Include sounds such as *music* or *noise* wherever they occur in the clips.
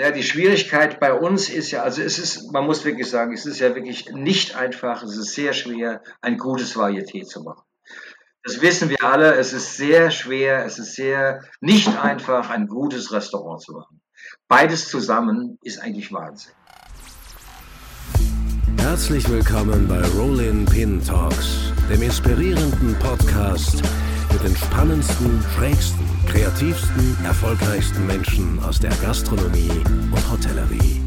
Ja, die Schwierigkeit bei uns ist ja, also es ist, man muss wirklich sagen, es ist ja wirklich nicht einfach, es ist sehr schwer, ein gutes Varieté zu machen. Das wissen wir alle, es ist sehr schwer, es ist sehr nicht einfach, ein gutes Restaurant zu machen. Beides zusammen ist eigentlich Wahnsinn. Herzlich willkommen bei Rollin Pin Talks, dem inspirierenden Podcast mit den spannendsten, schrägsten, kreativsten, erfolgreichsten Menschen aus der Gastronomie und Hotellerie.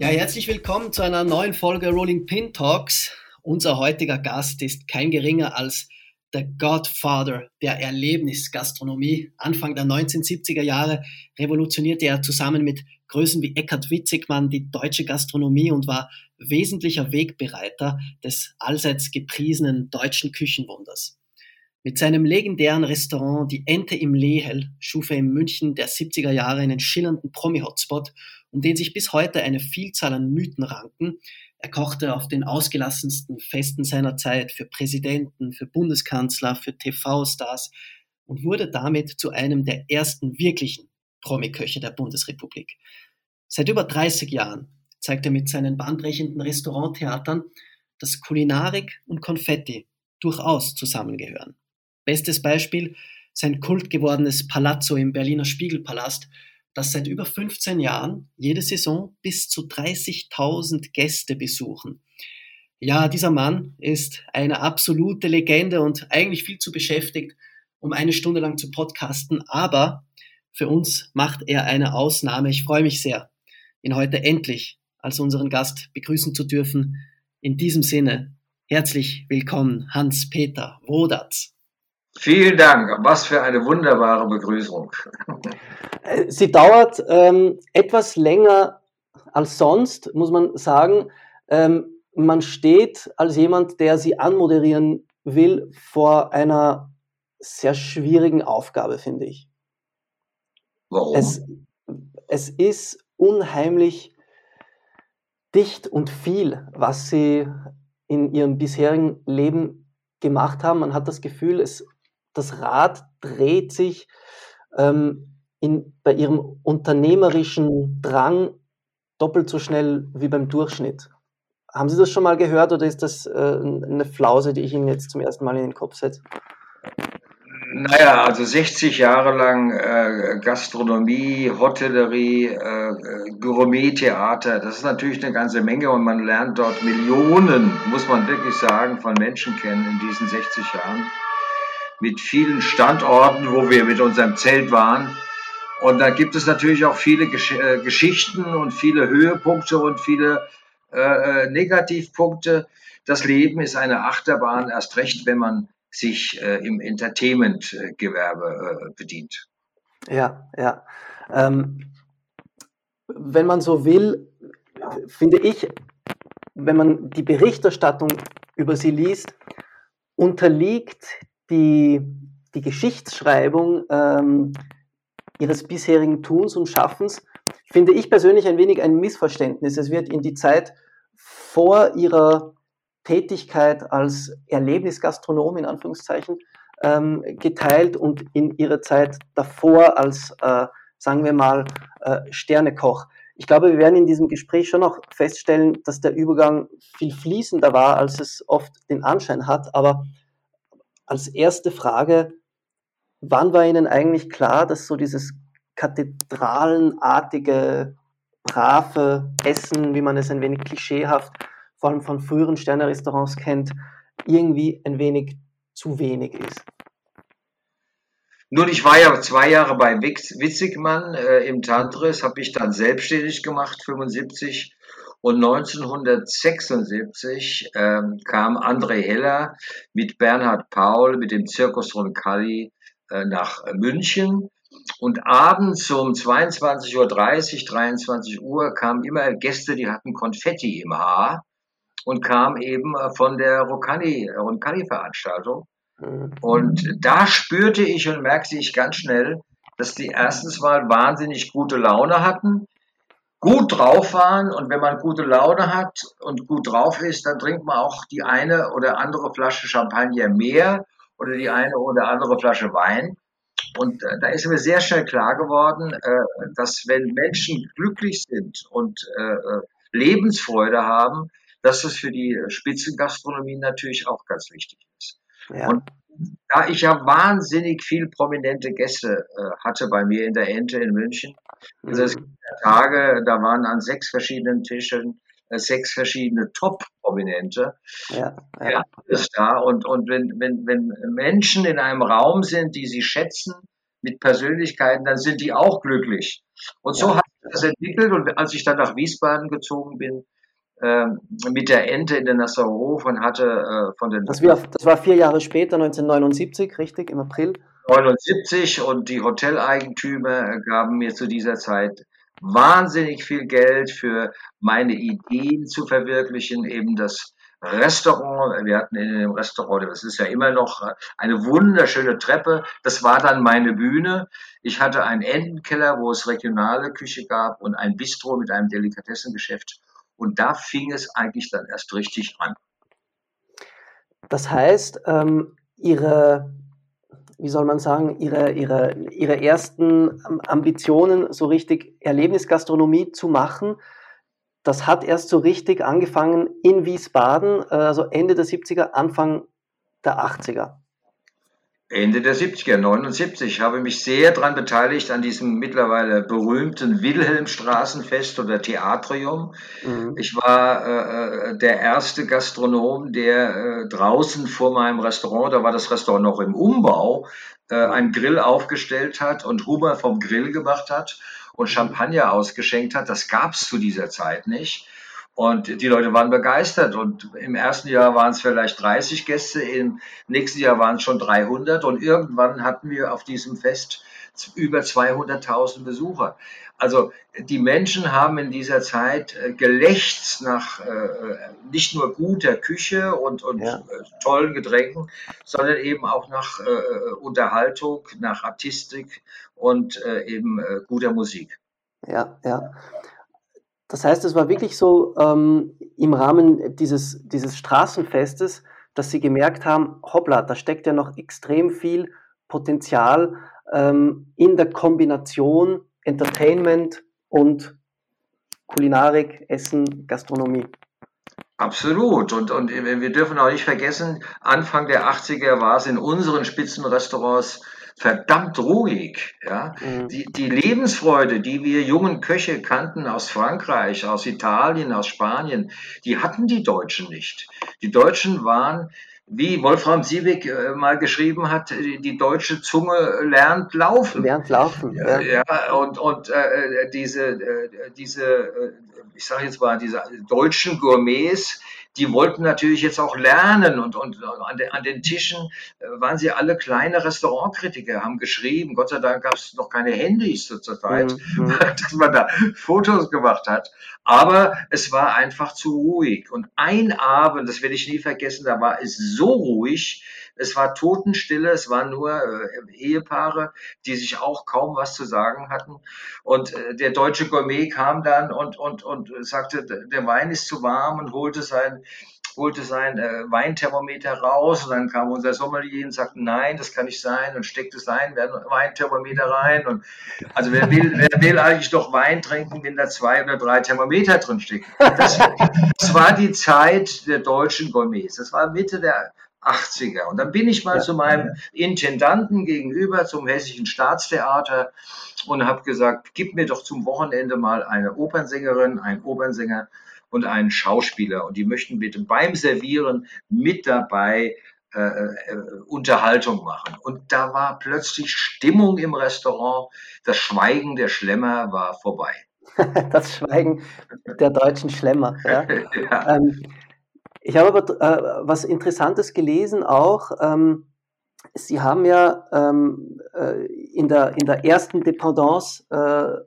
Ja, herzlich willkommen zu einer neuen Folge Rolling Pin Talks. Unser heutiger Gast ist kein geringer als der Godfather der Erlebnisgastronomie. Anfang der 1970er Jahre revolutionierte er zusammen mit Größen wie Eckhard Witzigmann die deutsche Gastronomie und war wesentlicher Wegbereiter des allseits gepriesenen deutschen Küchenwunders. Mit seinem legendären Restaurant Die Ente im Lehel schuf er in München der 70er Jahre einen schillernden Promi-Hotspot, um den sich bis heute eine Vielzahl an Mythen ranken. Er kochte auf den ausgelassensten Festen seiner Zeit für Präsidenten, für Bundeskanzler, für TV-Stars und wurde damit zu einem der ersten wirklichen Promi-Köche der Bundesrepublik. Seit über 30 Jahren zeigt er mit seinen bahnbrechenden Restauranttheatern, dass Kulinarik und Konfetti durchaus zusammengehören. Bestes Beispiel sein kultgewordenes Palazzo im Berliner Spiegelpalast, das seit über 15 Jahren jede Saison bis zu 30.000 Gäste besuchen. Ja, dieser Mann ist eine absolute Legende und eigentlich viel zu beschäftigt, um eine Stunde lang zu podcasten, aber für uns macht er eine Ausnahme. Ich freue mich sehr, ihn heute endlich als unseren Gast begrüßen zu dürfen. In diesem Sinne, herzlich willkommen, Hans-Peter Wodatz. Vielen Dank. Was für eine wunderbare Begrüßung. Äh, sie dauert ähm, etwas länger als sonst, muss man sagen. Ähm, man steht als jemand, der sie anmoderieren will, vor einer sehr schwierigen Aufgabe, finde ich. Warum? Es, es ist unheimlich dicht und viel, was sie in ihrem bisherigen Leben gemacht haben. Man hat das Gefühl, es, das Rad dreht sich ähm, in, bei ihrem unternehmerischen Drang doppelt so schnell wie beim Durchschnitt. Haben Sie das schon mal gehört oder ist das äh, eine Flause, die ich Ihnen jetzt zum ersten Mal in den Kopf setze? Naja, also 60 Jahre lang äh, Gastronomie, Hotellerie, äh, Gourmet-Theater, das ist natürlich eine ganze Menge und man lernt dort Millionen, muss man wirklich sagen, von Menschen kennen in diesen 60 Jahren. Mit vielen Standorten, wo wir mit unserem Zelt waren. Und da gibt es natürlich auch viele Gesch äh, Geschichten und viele Höhepunkte und viele äh, äh Negativpunkte. Das Leben ist eine Achterbahn, erst recht, wenn man sich äh, im Entertainment-Gewerbe äh, bedient. Ja, ja. Ähm, wenn man so will, finde ich, wenn man die Berichterstattung über sie liest, unterliegt die, die Geschichtsschreibung ähm, ihres bisherigen Tuns und Schaffens, finde ich persönlich ein wenig ein Missverständnis. Es wird in die Zeit vor ihrer Tätigkeit als Erlebnisgastronom in Anführungszeichen ähm, geteilt und in ihrer Zeit davor als, äh, sagen wir mal, äh, Sternekoch. Ich glaube, wir werden in diesem Gespräch schon noch feststellen, dass der Übergang viel fließender war, als es oft den Anschein hat. Aber als erste Frage, wann war Ihnen eigentlich klar, dass so dieses kathedralenartige, brave Essen, wie man es ein wenig klischeehaft vor allem von früheren Sterne-Restaurants kennt, irgendwie ein wenig zu wenig ist. Nun, ich war ja zwei Jahre bei Witzigmann äh, im Tantris, habe ich dann selbstständig gemacht, 75. Und 1976 ähm, kam André Heller mit Bernhard Paul, mit dem Zirkus Roncalli äh, nach München. Und abends um 22.30 Uhr, 23 Uhr kamen immer Gäste, die hatten Konfetti im Haar und kam eben äh, von der Roncalli-Veranstaltung. Mhm. Und da spürte ich und merkte ich ganz schnell, dass die erstens mal wahnsinnig gute Laune hatten, gut drauf waren und wenn man gute Laune hat und gut drauf ist, dann trinkt man auch die eine oder andere Flasche Champagner mehr oder die eine oder andere Flasche Wein. Und äh, da ist mir sehr schnell klar geworden, äh, dass wenn Menschen glücklich sind und äh, Lebensfreude haben, dass das für die Spitzengastronomie natürlich auch ganz wichtig ist. Ja. Und da ich ja wahnsinnig viel prominente Gäste äh, hatte bei mir in der Ente in München, also es gibt Tage, da waren an sechs verschiedenen Tischen äh, sechs verschiedene Top-Prominente. Ja, ja. ist da. Und, und wenn, wenn, wenn Menschen in einem Raum sind, die sie schätzen, mit Persönlichkeiten, dann sind die auch glücklich. Und so ja. hat sich das entwickelt. Und als ich dann nach Wiesbaden gezogen bin, mit der Ente in den Nassauer Hof und hatte äh, von den. Das war, das war vier Jahre später, 1979, richtig, im April? 79 und die Hoteleigentümer gaben mir zu dieser Zeit wahnsinnig viel Geld für meine Ideen zu verwirklichen, eben das Restaurant. Wir hatten in dem Restaurant, das ist ja immer noch eine wunderschöne Treppe. Das war dann meine Bühne. Ich hatte einen Entenkeller, wo es regionale Küche gab und ein Bistro mit einem Delikatessengeschäft. Und da fing es eigentlich dann erst richtig an. Das heißt, ähm, Ihre wie soll man sagen, ihre, ihre, ihre ersten Ambitionen, so richtig Erlebnisgastronomie zu machen. Das hat erst so richtig angefangen in Wiesbaden, also Ende der 70er, Anfang der 80er. Ende der 70er, 79, habe mich sehr daran beteiligt an diesem mittlerweile berühmten Wilhelmstraßenfest oder Theatrium. Mhm. Ich war äh, äh, der erste Gastronom, der äh, draußen vor meinem Restaurant, da war das Restaurant noch im Umbau, äh, einen Grill aufgestellt hat und Hummer vom Grill gemacht hat und Champagner ausgeschenkt hat. Das gab es zu dieser Zeit nicht. Und die Leute waren begeistert. Und im ersten Jahr waren es vielleicht 30 Gäste, im nächsten Jahr waren es schon 300. Und irgendwann hatten wir auf diesem Fest über 200.000 Besucher. Also die Menschen haben in dieser Zeit äh, gelächzt nach äh, nicht nur guter Küche und, und ja. äh, tollen Getränken, sondern eben auch nach äh, Unterhaltung, nach Artistik und äh, eben äh, guter Musik. Ja, ja. Das heißt, es war wirklich so ähm, im Rahmen dieses, dieses Straßenfestes, dass sie gemerkt haben, hoppla, da steckt ja noch extrem viel Potenzial ähm, in der Kombination Entertainment und Kulinarik, Essen, Gastronomie. Absolut. Und, und wir dürfen auch nicht vergessen, Anfang der 80er war es in unseren Spitzenrestaurants verdammt ruhig. Ja? Mhm. Die, die Lebensfreude, die wir jungen Köche kannten aus Frankreich, aus Italien, aus Spanien, die hatten die Deutschen nicht. Die Deutschen waren wie Wolfram Siebeck äh, mal geschrieben hat, die deutsche Zunge lernt laufen. Lernt laufen. Ja, ja und, und äh, diese, äh, diese, äh, ich sage jetzt mal, diese deutschen Gourmets, die wollten natürlich jetzt auch lernen und, und an, de, an den Tischen äh, waren sie alle kleine Restaurantkritiker, haben geschrieben. Gott sei Dank gab es noch keine Handys zur Zeit, mhm. *laughs* dass man da Fotos gemacht hat. Aber es war einfach zu ruhig. Und ein Abend, das werde ich nie vergessen, da war es so ruhig, es war Totenstille, es waren nur äh, Ehepaare, die sich auch kaum was zu sagen hatten. Und äh, der deutsche Gourmet kam dann und, und, und sagte, der Wein ist zu warm und holte sein holte sein äh, Weinthermometer raus und dann kam unser Sommelier und sagte, nein, das kann nicht sein und steckte sein Weinthermometer rein und also wer will, wer will eigentlich doch Wein trinken, wenn da zwei oder drei Thermometer drin stecken? Das, das war die Zeit der deutschen Gourmets. Das war Mitte der 80er. Und dann bin ich mal ja. zu meinem Intendanten gegenüber, zum Hessischen Staatstheater und habe gesagt, gib mir doch zum Wochenende mal eine Opernsängerin, einen Opernsänger und einen Schauspieler. Und die möchten bitte beim Servieren mit dabei äh, äh, Unterhaltung machen. Und da war plötzlich Stimmung im Restaurant. Das Schweigen der Schlemmer war vorbei. *laughs* das Schweigen der deutschen Schlemmer. Ja. *laughs* ja. Ähm, ich habe aber äh, was Interessantes gelesen auch. Ähm, Sie haben ja ähm, äh, in, der, in der ersten Dependance äh, äh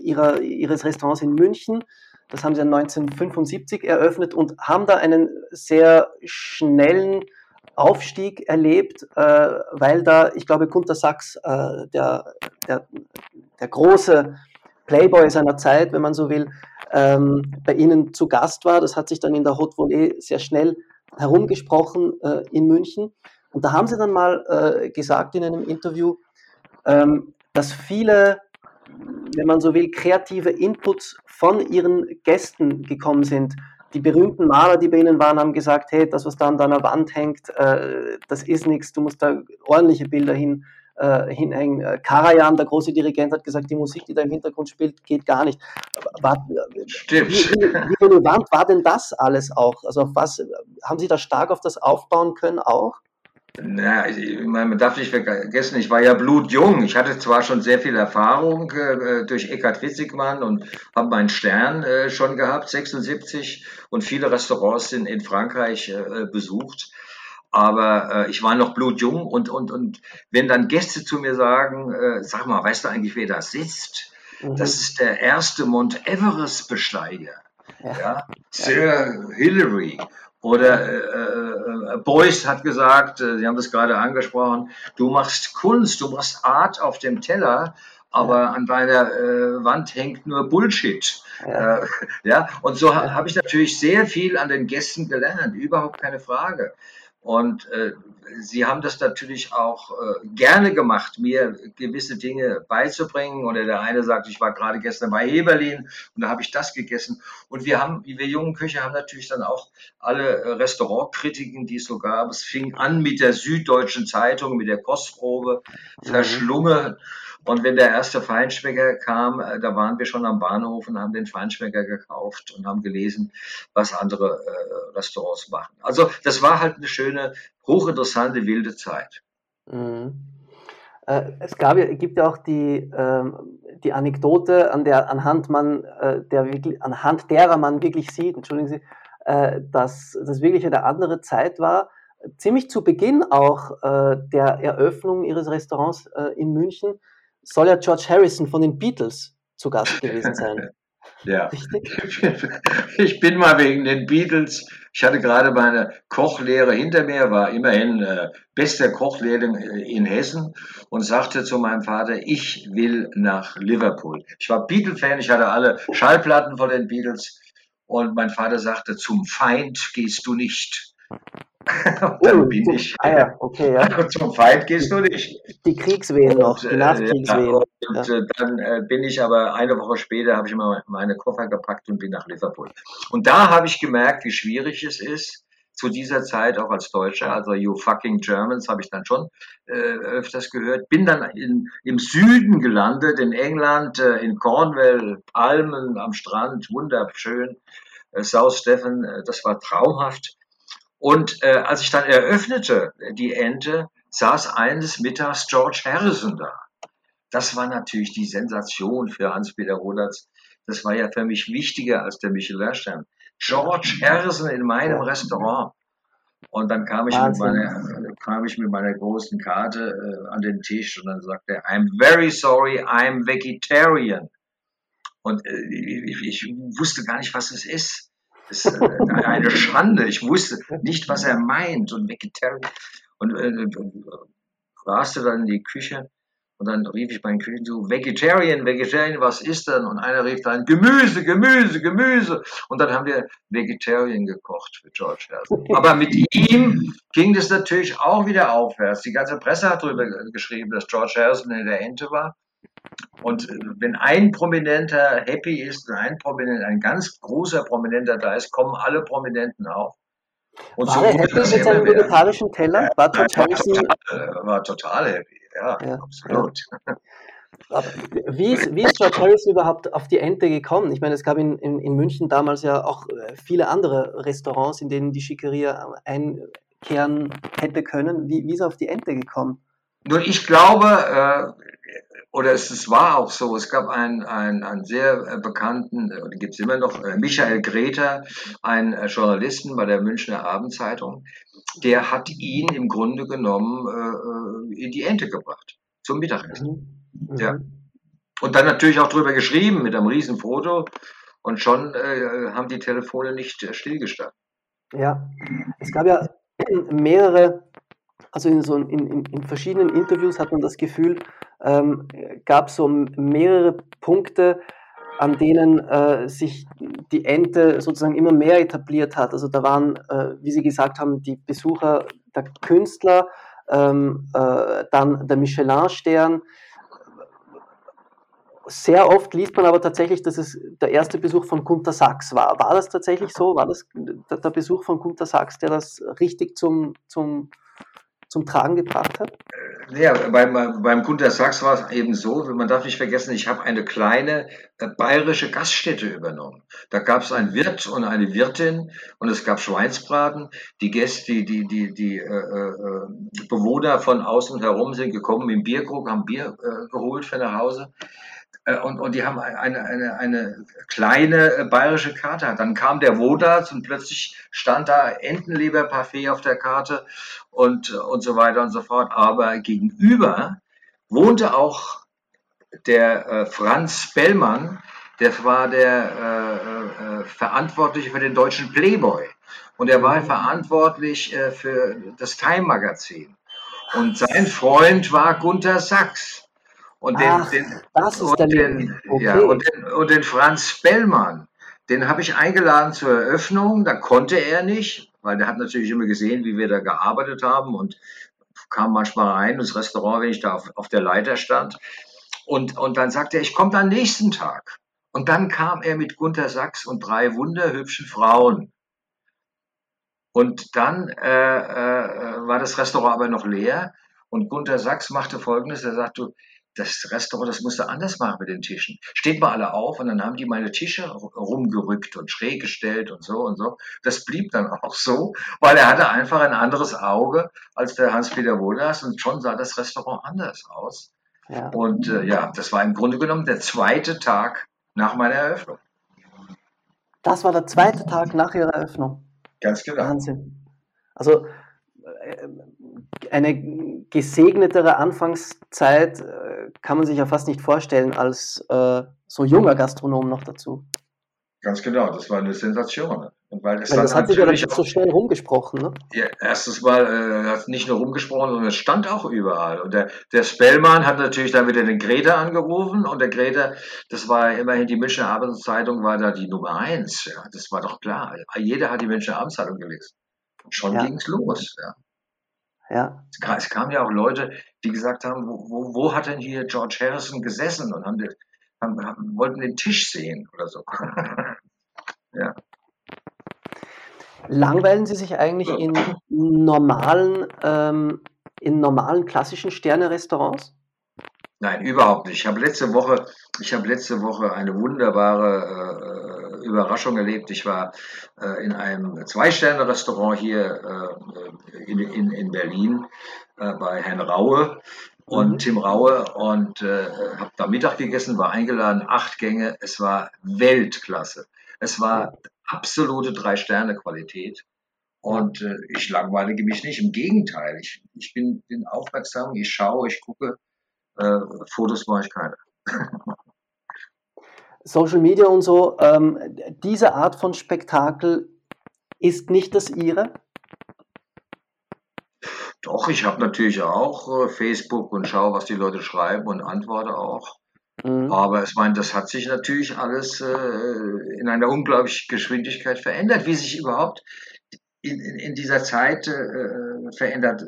ihrer, Ihres Restaurants in München, das haben Sie 1975 eröffnet und haben da einen sehr schnellen Aufstieg erlebt, äh, weil da, ich glaube, Gunter Sachs, äh, der, der, der große Playboy seiner Zeit, wenn man so will, ähm, bei Ihnen zu Gast war. Das hat sich dann in der Haute Volée sehr schnell herumgesprochen äh, in München. Und da haben Sie dann mal äh, gesagt in einem Interview, ähm, dass viele, wenn man so will, kreative Inputs von Ihren Gästen gekommen sind. Die berühmten Maler, die bei Ihnen waren, haben gesagt, hey, das, was da an deiner Wand hängt, äh, das ist nichts, du musst da ordentliche Bilder hin äh, hinhängen. Äh, Karajan, der große Dirigent, hat gesagt, die Musik, die da im Hintergrund spielt, geht gar nicht. War, Stimmt. Wie, wie, relevant war denn das alles auch? Also auf was haben Sie da stark auf das aufbauen können auch? Na, ich man darf nicht vergessen, ich war ja blutjung. Ich hatte zwar schon sehr viel Erfahrung äh, durch Eckhard Witzigmann und habe meinen Stern äh, schon gehabt, 76, und viele Restaurants in, in Frankreich äh, besucht aber äh, ich war noch blutjung und, und, und wenn dann Gäste zu mir sagen, äh, sag mal, weißt du eigentlich, wer da sitzt? Mhm. Das ist der erste Mount Everest-Besteiger, ja. ja. Sir Hillary. Oder äh, äh, Beuys hat gesagt, äh, Sie haben das gerade angesprochen, du machst Kunst, du machst Art auf dem Teller, aber ja. an deiner äh, Wand hängt nur Bullshit. Ja, äh, *laughs* ja? und so ha, habe ich natürlich sehr viel an den Gästen gelernt, überhaupt keine Frage. Und äh, sie haben das natürlich auch äh, gerne gemacht, mir gewisse Dinge beizubringen. Oder der eine sagt, ich war gerade gestern bei Heberlin und da habe ich das gegessen. Und wir haben, wir jungen Köche haben natürlich dann auch alle äh, Restaurantkritiken, die es so gab. Es fing an mit der Süddeutschen Zeitung, mit der Kostprobe, mhm. Und wenn der erste Feinschmecker kam, äh, da waren wir schon am Bahnhof und haben den Feinschmecker gekauft und haben gelesen, was andere äh, Restaurants machen. Also das war halt eine schöne, hochinteressante, wilde Zeit. Mhm. Äh, es gab, gibt ja auch die, ähm, die Anekdote, an der, anhand, man, äh, der, anhand derer man wirklich sieht, entschuldigen Sie, äh, dass das wirklich eine andere Zeit war. Ziemlich zu Beginn auch äh, der Eröffnung Ihres Restaurants äh, in München soll ja George Harrison von den Beatles zu Gast gewesen sein. *laughs* Ja, *laughs* ich bin mal wegen den Beatles, ich hatte gerade meine Kochlehre hinter mir, war immerhin äh, bester Kochlehrling in Hessen und sagte zu meinem Vater, ich will nach Liverpool. Ich war Beatle-Fan, ich hatte alle Schallplatten von den Beatles und mein Vater sagte, zum Feind gehst du nicht. *laughs* dann oh, bin ich. Ah ja, okay, ja. *laughs* Zum Feind gehst du nicht. Die Kriegswehen noch, die äh, Nachkriegswehen. Ja, und ja. Äh, dann äh, bin ich aber eine Woche später, habe ich mal meine Koffer gepackt und bin nach Liverpool. Und da habe ich gemerkt, wie schwierig es ist, zu dieser Zeit auch als Deutscher, also You fucking Germans habe ich dann schon äh, öfters gehört. Bin dann in, im Süden gelandet, in England, äh, in Cornwall, Palmen am Strand, wunderschön. Äh, South Stephen, das war traumhaft. Und äh, als ich dann eröffnete, die Ente, saß eines Mittags George Harrison da. Das war natürlich die Sensation für Hans-Peter Rodertz. Das war ja für mich wichtiger als der Michelin-Stern. George Harrison in meinem Restaurant. Und dann kam ich, mit meiner, kam ich mit meiner großen Karte äh, an den Tisch und dann sagte er, I'm very sorry, I'm vegetarian. Und äh, ich, ich, wusste gar nicht, was es ist. Das ist äh, eine Schande. Ich wusste nicht, was er meint. Und Vegetarian. Und äh, raste dann in die Küche und dann rief ich meinen Küchen zu, Vegetarian, Vegetarian, was ist denn? Und einer rief dann, Gemüse, Gemüse, Gemüse. Und dann haben wir Vegetarian gekocht für George Harrison. Aber mit ihm ging das natürlich auch wieder aufwärts. Die ganze Presse hat darüber geschrieben, dass George Harrison in der Ente war. Und äh, wenn ein Prominenter happy ist, ein Prominenter, ein ganz großer Prominenter da ist, kommen alle Prominenten auch. Und war so er happy mit seinem vegetarischen Teller? War, ja, war, total, war total happy, ja, ja absolut. Ja. Aber wie ist, wie ist George Harrison überhaupt auf die Ente gekommen? Ich meine, es gab in, in, in München damals ja auch äh, viele andere Restaurants, in denen die Schickeria einkehren hätte können. Wie, wie ist er auf die Ente gekommen? Nur ich glaube, äh, oder es, es war auch so, es gab einen, einen, einen sehr äh, bekannten, äh, gibt es immer noch, äh, Michael Greta, einen Journalisten bei der Münchner Abendzeitung, der hat ihn im Grunde genommen äh, in die Ente gebracht, zum Mittagessen. Mhm. mhm. Ja. Und dann natürlich auch drüber geschrieben mit einem riesen Foto und schon äh, haben die Telefone nicht äh, stillgestanden. Ja, es gab ja mehrere also in, so, in, in, in, verschiedenen Interviews hat man das Gefühl, ähm, gab so mehrere Punkte, an denen äh, sich die Ente sozusagen immer mehr etabliert hat. Also da waren, äh, wie Sie gesagt haben, die Besucher der Künstler, ähm, äh, dann der Michelin-Stern. Sehr oft liest man aber tatsächlich, dass es der erste Besuch von Gunter Sachs war. War das tatsächlich so? War das der Besuch von Gunter Sachs, der das richtig zum, zum zum Tragen gebracht hat? Ja, beim, beim Gunter Sachs war es eben so, man darf nicht vergessen, ich habe eine kleine äh, bayerische Gaststätte übernommen. Da gab es einen Wirt und eine Wirtin und es gab Schweinsbraten. Die Gäste, die, die, die, die äh, äh, Bewohner von außen herum sind gekommen im Bierkrug, haben Bier äh, geholt für nach Hause. Äh, und, und die haben eine, eine, eine kleine äh, bayerische Karte. Dann kam der Wodas und plötzlich stand da Entenleberparfait auf der Karte und, und so weiter und so fort. Aber gegenüber wohnte auch der äh, Franz Bellmann, der war der äh, äh, Verantwortliche für den deutschen Playboy. Und er war verantwortlich äh, für das Time-Magazin. Und sein Freund war Gunther Sachs. Und den, Ach, den, und den, okay. ja, und den, und den Franz Bellmann, den habe ich eingeladen zur Eröffnung. Da konnte er nicht, weil der hat natürlich immer gesehen, wie wir da gearbeitet haben und kam manchmal rein ins Restaurant, wenn ich da auf, auf der Leiter stand. Und, und dann sagte er, ich komme am nächsten Tag. Und dann kam er mit Gunther Sachs und drei wunderhübschen Frauen. Und dann äh, äh, war das Restaurant aber noch leer. Und Gunther Sachs machte Folgendes, er sagte, das Restaurant, das musste anders machen mit den Tischen. Steht mal alle auf und dann haben die meine Tische rumgerückt und schräg gestellt und so und so. Das blieb dann *laughs* auch so, weil er hatte einfach ein anderes Auge als der Hans-Peter Wohlers und schon sah das Restaurant anders aus. Ja. Und äh, ja, das war im Grunde genommen der zweite Tag nach meiner Eröffnung. Das war der zweite Tag nach Ihrer Eröffnung. Ganz genau. Wahnsinn. Also äh, eine gesegnetere Anfangszeit äh, kann man sich ja fast nicht vorstellen als äh, so junger Gastronom noch dazu. Ganz genau, das war eine Sensation. Und weil das, weil das hat sich ja nicht so schnell rumgesprochen. Ne? Ja, erstes Mal äh, hat nicht nur rumgesprochen, sondern es stand auch überall. Und der, der Spellmann hat natürlich dann wieder den Greta angerufen und der Greta, das war immerhin die Münchner Abendszeitung, war da die Nummer eins. Ja, das war doch klar. Jeder hat die Münchner Abendszeitung gelesen. Schon ja. ging es los. Ja. Ja. Es kamen ja auch Leute, die gesagt haben, wo, wo, wo hat denn hier George Harrison gesessen und haben, haben, haben wollten den Tisch sehen oder so. *laughs* ja. Langweilen Sie sich eigentlich in normalen, ähm, in normalen klassischen Sterne-Restaurants? Nein, überhaupt nicht. Ich habe letzte Woche, ich habe letzte Woche eine wunderbare äh, Überraschung erlebt. Ich war äh, in einem Zwei-Sterne-Restaurant hier äh, in, in, in Berlin äh, bei Herrn Raue und mhm. Tim Raue und äh, habe da Mittag gegessen, war eingeladen, acht Gänge. Es war Weltklasse. Es war absolute Drei-Sterne-Qualität. Und äh, ich langweilige mich nicht, im Gegenteil. Ich, ich bin, bin aufmerksam, ich schaue, ich gucke äh, Fotos mache ich keine. *laughs* Social Media und so, ähm, diese Art von Spektakel ist nicht das Ihre? Doch, ich habe natürlich auch äh, Facebook und schaue, was die Leute schreiben und antworte auch. Mhm. Aber ich meine, das hat sich natürlich alles äh, in einer unglaublichen Geschwindigkeit verändert, wie sich überhaupt in, in, in dieser Zeit äh, verändert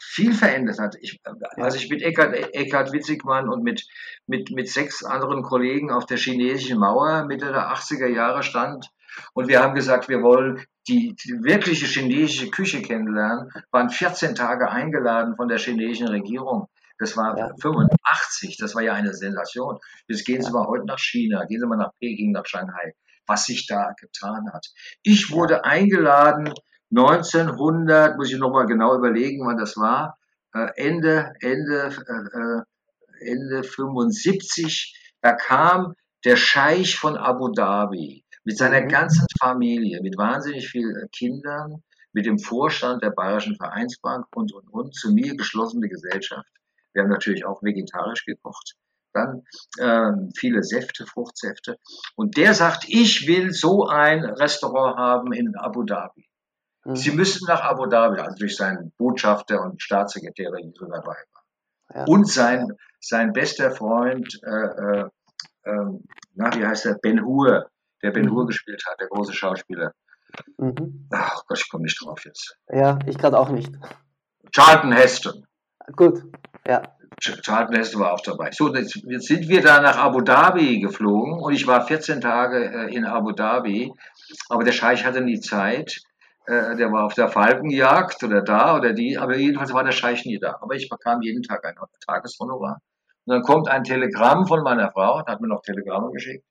viel verändert hat. Ich, als ich mit Eckhard, Eckhard Witzigmann und mit, mit, mit sechs anderen Kollegen auf der chinesischen Mauer Mitte der 80er Jahre stand und wir haben gesagt, wir wollen die, die wirkliche chinesische Küche kennenlernen, waren 14 Tage eingeladen von der chinesischen Regierung. Das war ja. 85, das war ja eine Sensation. Jetzt gehen Sie mal heute nach China, gehen Sie mal nach Peking, nach Shanghai, was sich da getan hat. Ich wurde eingeladen 1900, muss ich nochmal genau überlegen, wann das war, äh, Ende, Ende, äh, äh, Ende 75, da kam der Scheich von Abu Dhabi mit seiner mhm. ganzen Familie, mit wahnsinnig vielen Kindern, mit dem Vorstand der Bayerischen Vereinsbank und, und, und, zu mir geschlossene Gesellschaft. Wir haben natürlich auch vegetarisch gekocht. Dann ähm, viele Säfte, Fruchtsäfte. Und der sagt, ich will so ein Restaurant haben in Abu Dhabi. Sie mhm. müssen nach Abu Dhabi, also durch seinen Botschafter und Staatssekretär, die so dabei waren. Ja. Und sein, sein bester Freund äh, äh, ähm, na, wie heißt der? Ben Hur, der Ben Hur mhm. gespielt hat, der große Schauspieler. Mhm. Ach Gott, ich komme nicht drauf jetzt. Ja, ich gerade auch nicht. Charlton Heston. Gut, ja. Charlton Heston war auch dabei. So, jetzt, jetzt, sind wir da nach Abu Dhabi geflogen und ich war 14 Tage äh, in Abu Dhabi, aber der Scheich hatte nie Zeit. Äh, der war auf der Falkenjagd oder da oder die, aber jedenfalls war der Scheich nie da. Aber ich bekam jeden Tag ein Tageshonorar. Und dann kommt ein Telegramm von meiner Frau, hat mir noch Telegramme geschickt.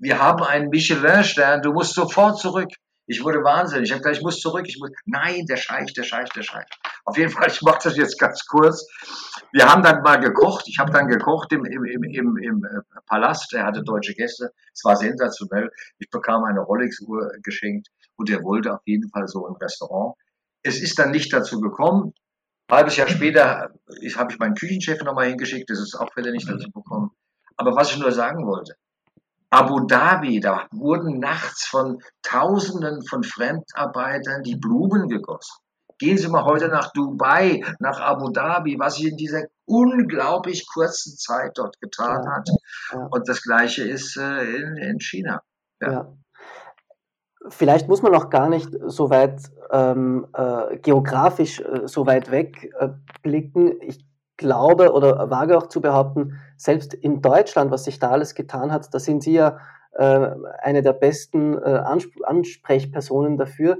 Wir haben einen Michelin-Stern, du musst sofort zurück. Ich wurde wahnsinnig. Ich habe gesagt, ich muss zurück. Ich muss, nein, der Scheich, der Scheich, der Scheich. Auf jeden Fall, ich mache das jetzt ganz kurz. Wir haben dann mal gekocht. Ich habe dann gekocht im, im, im, im, im äh, Palast. Er hatte deutsche Gäste. Es war sensationell. Ich bekam eine Rolex-Uhr geschenkt und er wollte auf jeden Fall so ein Restaurant. Es ist dann nicht dazu gekommen. Ein halbes Jahr später habe ich meinen Küchenchef nochmal hingeschickt. Das ist auch wieder nicht dazu gekommen. Aber was ich nur sagen wollte, Abu Dhabi, da wurden nachts von Tausenden von Fremdarbeitern die Blumen gegossen. Gehen Sie mal heute nach Dubai, nach Abu Dhabi, was sich in dieser unglaublich kurzen Zeit dort getan ja, hat. Ja. Und das Gleiche ist äh, in, in, China. Ja. Vielleicht muss man auch gar nicht so weit ähm, äh, geografisch äh, so weit weg äh, blicken. Ich glaube oder wage auch zu behaupten, selbst in Deutschland, was sich da alles getan hat, da sind Sie ja äh, eine der besten äh, Ansp Ansprechpersonen dafür.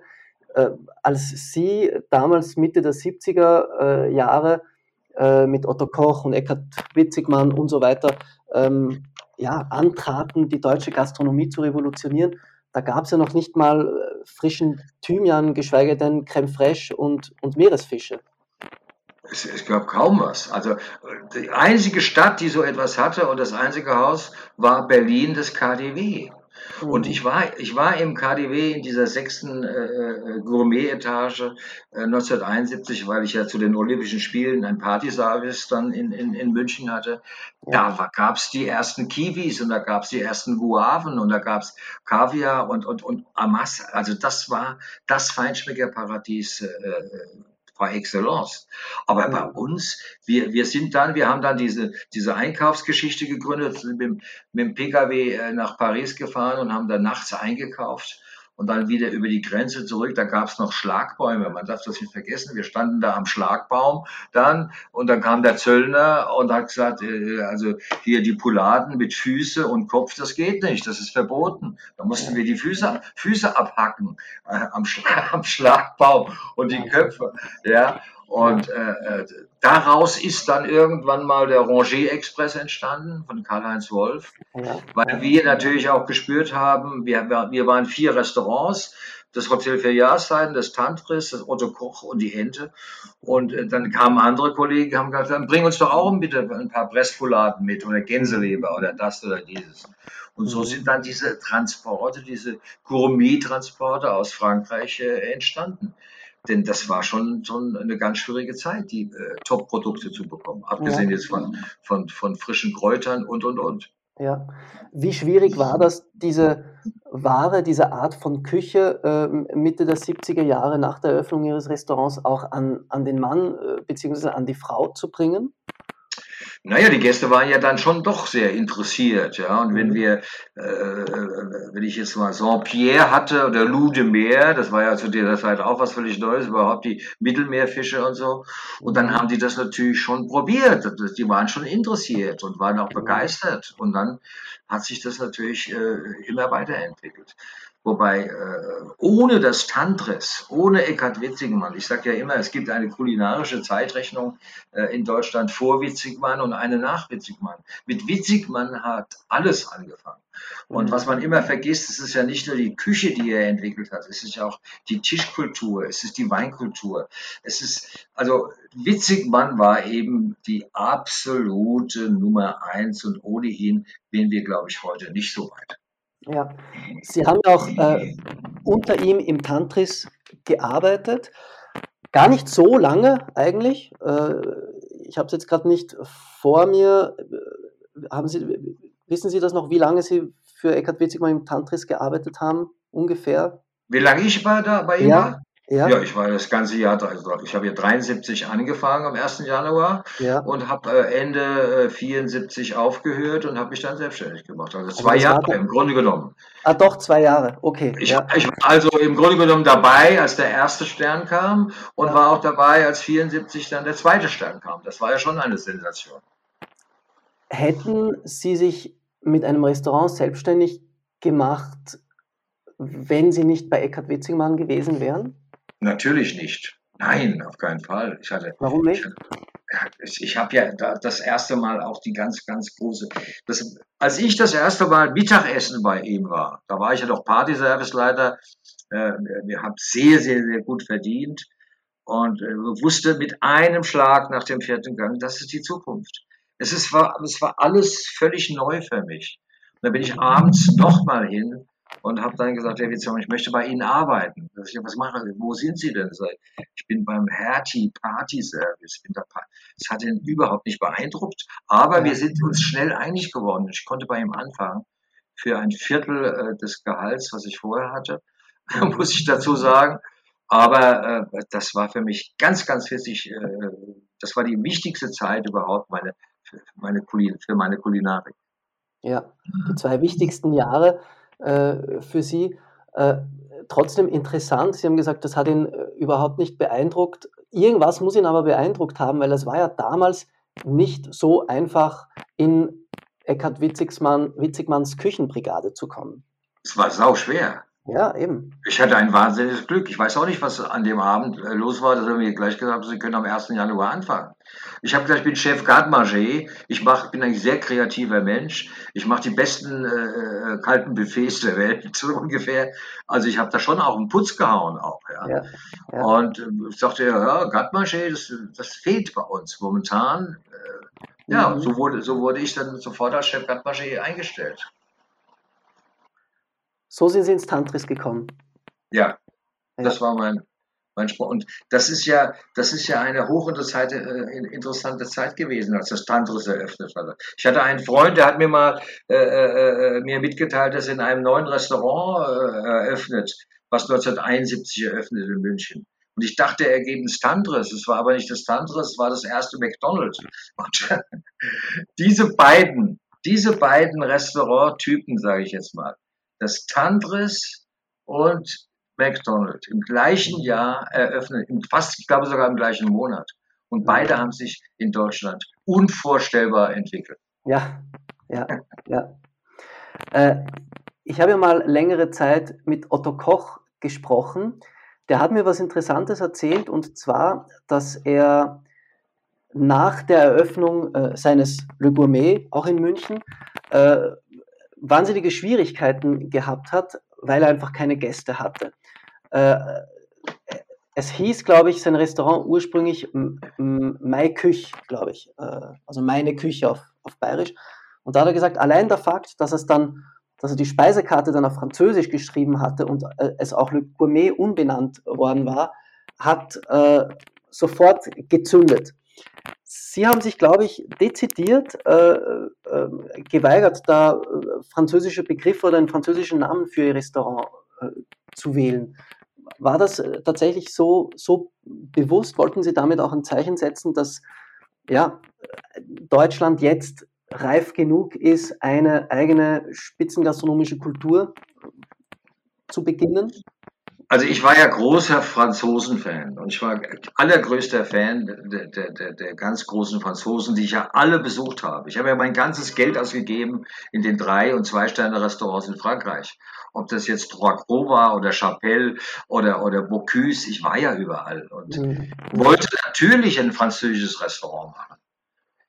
Äh, als Sie damals Mitte der 70er äh, Jahre äh, mit Otto Koch und Eckhard Witzigmann und so weiter ähm, ja, antraten, die deutsche Gastronomie zu revolutionieren, da gab es ja noch nicht mal äh, frischen Thymian, geschweige denn Creme fraiche und, und Meeresfische es, es gab kaum was. Also die einzige Stadt, die so etwas hatte und das einzige Haus war Berlin, das KDW. Mhm. Und ich war, ich war im KDW in dieser sechsten äh, äh, Gourmet-Etage äh, 1971, weil ich ja zu den Olympischen Spielen ein Partyservice dann in, in, in München hatte. Da gab es die ersten Kiwis und da gab es die ersten Guaven und da gab es Kaviar und, und, und Amas. Also das war das Feinschmeckerparadies äh, par excellence. Aber bei uns, wir, wir sind dann, wir haben dann diese, diese Einkaufsgeschichte gegründet, sind mit, mit dem Pkw äh, nach Paris gefahren und haben dann nachts eingekauft und dann wieder über die Grenze zurück. Da gab es noch Schlagbäume. Man darf das nicht vergessen. Wir standen da am Schlagbaum dann und dann kam der Zöllner und hat gesagt, äh, also hier die Pouladen mit Füße und Kopf, das geht nicht, das ist verboten. Da mussten wir die Füße, Füße abhacken äh, am, Schlag, *laughs* am Schlagbaum und die Köpfe. Ja, und äh, äh, daraus ist dann irgendwann mal der Ranger Express entstanden von Karl-Heinz Wolf, weil wir natürlich auch gespürt haben, wir, wir waren vier Restaurants, das Hotel für Jahreszeiten, das Tantris, das Otto Koch und die Ente. Und äh, dann kamen andere Kollegen, haben gesagt, dann bring uns doch auch bitte ein paar Pressfuladen mit oder Gänseleber oder das oder dieses. Und so mhm. sind dann diese Transporte, diese Gourmet-Transporte aus Frankreich äh, entstanden. Denn das war schon, schon eine ganz schwierige Zeit, die äh, Top-Produkte zu bekommen. Abgesehen ja. jetzt von, von, von frischen Kräutern und, und, und. Ja. Wie schwierig war das, diese Ware, diese Art von Küche äh, Mitte der 70er Jahre nach der Eröffnung Ihres Restaurants auch an, an den Mann äh, bzw. an die Frau zu bringen? Naja, die Gäste waren ja dann schon doch sehr interessiert, ja. Und wenn mhm. wir, äh, wenn ich jetzt mal Saint-Pierre hatte oder Loup de Mer, das war ja zu dieser Zeit auch was völlig Neues, überhaupt die Mittelmeerfische und so. Und dann haben die das natürlich schon probiert. Die waren schon interessiert und waren auch mhm. begeistert. Und dann hat sich das natürlich äh, immer weiterentwickelt. Wobei äh, ohne das Tantris, ohne Eckhard Witzigmann, ich sage ja immer, es gibt eine kulinarische Zeitrechnung äh, in Deutschland vor Witzigmann und eine nach Witzigmann. Mit Witzigmann hat alles angefangen. Und mhm. was man immer vergisst, es ist ja nicht nur die Küche, die er entwickelt hat, es ist ja auch die Tischkultur, es ist die Weinkultur. Es ist, also Witzigmann war eben die absolute Nummer eins und ohne ihn wären wir, glaube ich, heute nicht so weit. Ja, Sie haben auch äh, unter ihm im Tantris gearbeitet. Gar nicht so lange eigentlich. Äh, ich habe es jetzt gerade nicht vor mir. Haben Sie, wissen Sie das noch, wie lange Sie für Eckhard Witzigmann im Tantris gearbeitet haben? Ungefähr? Wie lange ich war da bei ihm ja, Ja? ja, ich war das ganze Jahr, also ich habe ja 73 angefangen am 1. Januar ja. und habe äh, Ende äh, 74 aufgehört und habe mich dann selbstständig gemacht. Also, zwei also Jahre im Grunde genommen. Ah, doch, zwei Jahre, okay. Ich, ja. ich, war also im Grunde genommen dabei, als der erste Stern kam und war auch dabei, als 74 dann der zweite Stern kam. Das war ja schon eine Sensation. Hätten Sie sich mit einem Restaurant selbstständig gemacht, wenn Sie nicht bei Eckhard Witzigmann gewesen wären? Natürlich nicht. Nein, auf keinen Fall. Ich hatte, Warum nicht? Ich, ich habe ja das erste Mal auch die ganz, ganz große. Das, als ich das erste Mal Mittagessen bei ihm war, da war ich ja noch Partyserviceleiter. Äh, wir haben sehr, sehr, sehr gut verdient und äh, wusste mit einem Schlag nach dem vierten Gang, das ist die Zukunft. Es, ist, war, es war alles völlig neu für mich. Und da bin ich abends nochmal hin und habe dann gesagt, Herr Witzmann, ich möchte bei Ihnen arbeiten. Ich, was mache ich? Wo sind Sie denn? Ich bin beim Hertie Party Service. Das hat ihn überhaupt nicht beeindruckt, aber wir sind uns schnell einig geworden. Ich konnte bei ihm anfangen für ein Viertel äh, des Gehalts, was ich vorher hatte, *laughs* muss ich dazu sagen. Aber äh, das war für mich ganz, ganz wichtig. Äh, das war die wichtigste Zeit überhaupt meine, für, meine, für meine Kulinarik. Ja, die zwei wichtigsten Jahre äh, für Sie. Äh, trotzdem interessant, Sie haben gesagt, das hat ihn äh, überhaupt nicht beeindruckt. Irgendwas muss ihn aber beeindruckt haben, weil es war ja damals nicht so einfach, in Eckhard Witzigmann, Witzigmanns Küchenbrigade zu kommen. Es war sau schwer. Ja, eben. Ich hatte ein wahnsinniges Glück. Ich weiß auch nicht, was an dem Abend äh, los war, dass er mir gleich gesagt hat, Sie können am 1. Januar anfangen. Ich habe gesagt, ich bin Chef Garde Ich mach, bin ein sehr kreativer Mensch. Ich mache die besten äh, äh, kalten Buffets der Welt, *laughs* so ungefähr. Also ich habe da schon auch einen Putz gehauen auch. Ja. ja, ja. Und äh, ich sagte, ja, Garde das, das fehlt bei uns momentan. Äh, ja, mhm. so, wurde, so wurde ich dann sofort als Chef Garde eingestellt. So sind Sie ins Tantris gekommen. Ja, das war mein, mein Sport. Und das ist ja, das ist ja eine hochinteressante äh, interessante Zeit gewesen, als das Tantris eröffnet wurde. Ich hatte einen Freund, der hat mir mal äh, äh, äh mir mitgeteilt, dass er in einem neuen Restaurant äh, eröffnet, was 1971 eröffnet in München. Und ich dachte, er gebe ein Tantris. Es war aber nicht das Tantris, es war das erste McDonald's. Und *laughs* diese beiden, diese beiden Restauranttypen, sage ich jetzt mal, das Tantris und McDonald's im gleichen Jahr eröffnet, fast, ich glaube sogar im gleichen Monat. Und beide haben sich in Deutschland unvorstellbar entwickelt. Ja, ja, ja. Äh, ich habe ja mal längere Zeit mit Otto Koch gesprochen. Der hat mir was Interessantes erzählt und zwar, dass er nach der Eröffnung äh, seines Le Gourmet, auch in München, äh, wahnsinnige Schwierigkeiten gehabt hat, weil er einfach keine Gäste hatte. Äh, es hieß, glaube ich, sein Restaurant ursprünglich Mai Küch, glaube ich, äh, also meine Küche auf, auf Bayerisch. Und da hat er gesagt, allein der Fakt, dass es dann, dass er die Speisekarte dann auf Französisch geschrieben hatte und äh, es auch Le Gourmet unbenannt worden war, hat äh, sofort gezündet. Sie haben sich, glaube ich, dezidiert äh, äh, geweigert, da äh, französische Begriffe oder einen französischen Namen für Ihr Restaurant äh, zu wählen. War das äh, tatsächlich so, so bewusst? Wollten Sie damit auch ein Zeichen setzen, dass ja, Deutschland jetzt reif genug ist, eine eigene spitzengastronomische Kultur zu beginnen? Also ich war ja großer Franzosen-Fan und ich war allergrößter Fan der, der, der, der ganz großen Franzosen, die ich ja alle besucht habe. Ich habe ja mein ganzes Geld ausgegeben in den drei- und zwei-Sterne-Restaurants in Frankreich. Ob das jetzt Trois Gros war oder Chapelle oder, oder Bocuse, ich war ja überall und mhm. wollte natürlich ein französisches Restaurant machen.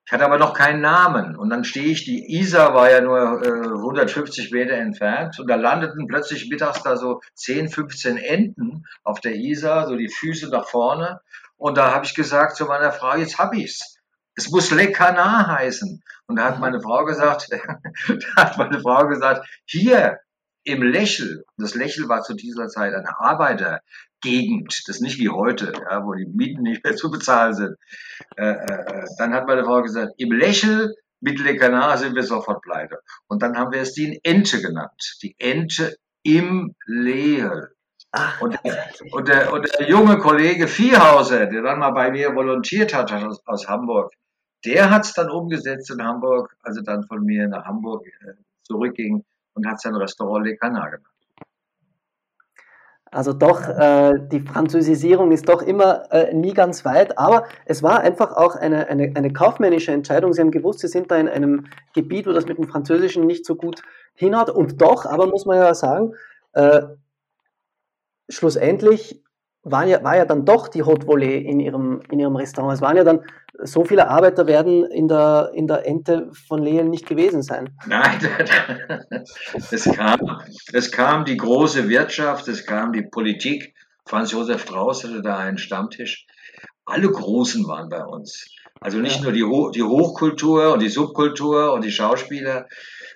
Ich hatte aber noch keinen Namen. Und dann stehe ich, die Isar war ja nur äh, 150 Meter entfernt und da landeten plötzlich mittags da so 10, 15 Enten auf der Isar, so die Füße nach vorne. Und da habe ich gesagt zu meiner Frau, jetzt hab ich's. Es muss Le heißen. Und da hat meine Frau gesagt, *laughs* da hat meine Frau gesagt, hier im Lächel, das Lächel war zu dieser Zeit eine Arbeiter, Gegend, das ist nicht wie heute, ja, wo die Mieten nicht mehr zu bezahlen sind. Äh, äh, dann hat meine Frau gesagt, im Lächel mit Le Canard sind wir sofort pleite. Und dann haben wir es die Ente genannt. Die Ente im Lehel. Ach, und, der, und, der, und der junge Kollege Viehhauser, der dann mal bei mir volontiert hat aus, aus Hamburg, der hat es dann umgesetzt in Hamburg, also dann von mir nach Hamburg äh, zurückging und hat sein Restaurant Le Canard gemacht. Also doch, äh, die Französisierung ist doch immer äh, nie ganz weit, aber es war einfach auch eine, eine, eine kaufmännische Entscheidung. Sie haben gewusst, Sie sind da in einem Gebiet, wo das mit dem Französischen nicht so gut hinhaut. Und doch, aber muss man ja sagen, äh, schlussendlich war ja, war ja dann doch die Haute Volée in ihrem, in ihrem Restaurant. Es waren ja dann so viele Arbeiter werden in der, in der Ente von Lehen nicht gewesen sein. Nein, *laughs* es kam, es kam die große Wirtschaft, es kam die Politik. Franz Josef Strauß hatte da einen Stammtisch. Alle Großen waren bei uns. Also nicht ja. nur die, Ho die Hochkultur und die Subkultur und die Schauspieler.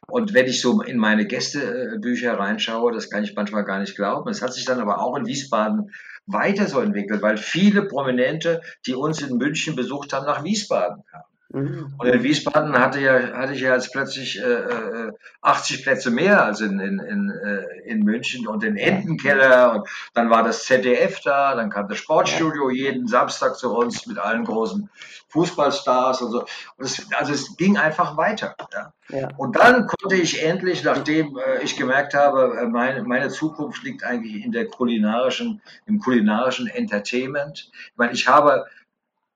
Und wenn ich so in meine Gästebücher reinschaue, das kann ich manchmal gar nicht glauben. Es hat sich dann aber auch in Wiesbaden weiter so entwickelt, weil viele Prominente, die uns in München besucht haben, nach Wiesbaden kamen. Mhm. Und in Wiesbaden hatte, ja, hatte ich ja jetzt plötzlich äh, 80 äh, Plätze mehr als in, in, in, äh, in München und den Entenkeller. Und dann war das ZDF da, dann kam das Sportstudio jeden Samstag zu uns mit allen großen Fußballstars und so. Und es, also es ging einfach weiter. Ja. Ja. Und dann konnte ich endlich, nachdem äh, ich gemerkt habe, äh, meine, meine Zukunft liegt eigentlich in der kulinarischen, im kulinarischen Entertainment. Ich meine, ich habe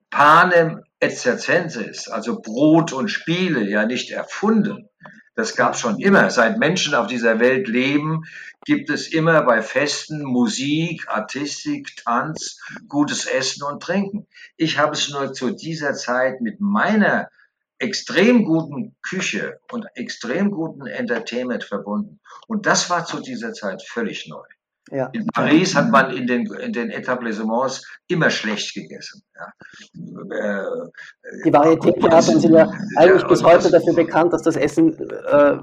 Panem et circenses, also Brot und Spiele, ja nicht erfunden. Das gab es schon immer. Seit Menschen auf dieser Welt leben, gibt es immer bei Festen Musik, Artistik, Tanz, gutes Essen und Trinken. Ich habe es nur zu dieser Zeit mit meiner extrem guten Küche und extrem guten Entertainment verbunden. Und das war zu dieser Zeit völlig neu. Ja. In Paris hat man in den, in den Etablissements immer schlecht gegessen. Ja. Äh, die Varieté-Theater sind ja eigentlich ja, bis heute dafür bekannt, dass das Essen äh,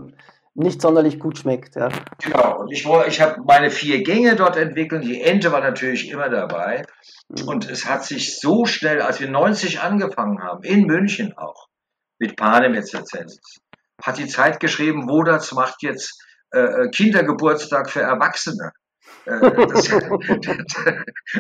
nicht sonderlich gut schmeckt. Ja. Genau, und ich, ich habe meine vier Gänge dort entwickelt. Die Ente war natürlich immer dabei. Mhm. Und es hat sich so schnell, als wir 90 angefangen haben, in München auch, mit Panem et hat die Zeit geschrieben, Wodatz macht jetzt äh, äh Kindergeburtstag für Erwachsene. Äh, *laughs* das,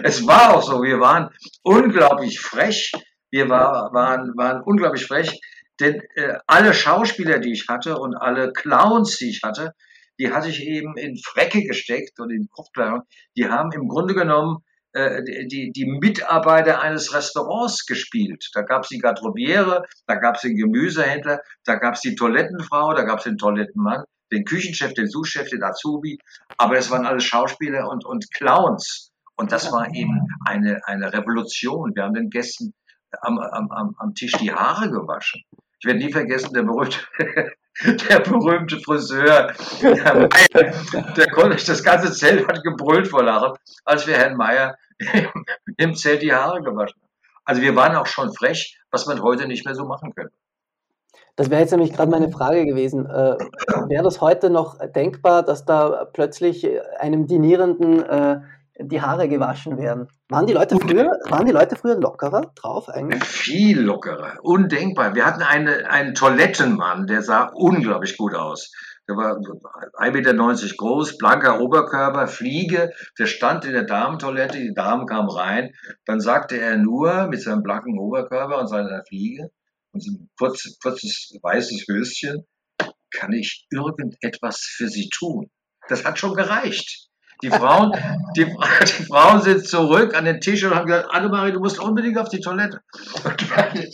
es war auch so, wir waren unglaublich frech. Wir war, waren, waren unglaublich frech, denn äh, alle Schauspieler, die ich hatte und alle Clowns, die ich hatte, die hatte ich eben in Frecke gesteckt und in Kochkleidung. Die haben im Grunde genommen äh, die, die Mitarbeiter eines Restaurants gespielt. Da gab es die Garderobiere, da gab es den Gemüsehändler, da gab es die Toilettenfrau, da gab es den Toilettenmann den Küchenchef, den Sous-Chef, den Azubi, aber es waren alles Schauspieler und, und Clowns. Und das war eben eine, eine Revolution. Wir haben den Gästen am, am, am Tisch die Haare gewaschen. Ich werde nie vergessen, der berühmte, *laughs* der berühmte Friseur, der, Meier, der konnte, das ganze Zelt hat gebrüllt vor Lachen, als wir Herrn Meier im Zelt die Haare gewaschen haben. Also wir waren auch schon frech, was man heute nicht mehr so machen könnte. Das wäre jetzt nämlich gerade meine Frage gewesen. Äh, wäre das heute noch denkbar, dass da plötzlich einem Dinierenden äh, die Haare gewaschen werden? Waren die Leute früher, waren die Leute früher lockerer drauf eigentlich? Viel lockerer, undenkbar. Wir hatten eine, einen Toilettenmann, der sah unglaublich gut aus. Der war 1,90 Meter groß, blanker Oberkörper, Fliege. Der stand in der Damentoilette, die Damen kamen rein. Dann sagte er nur mit seinem blanken Oberkörper und seiner Fliege, und so ein kurzes, kurzes weißes Höschen, kann ich irgendetwas für sie tun? Das hat schon gereicht. Die Frauen, die, die Frauen sind zurück an den Tisch und haben gesagt, Annemarie, du musst unbedingt auf die Toilette. Und bei,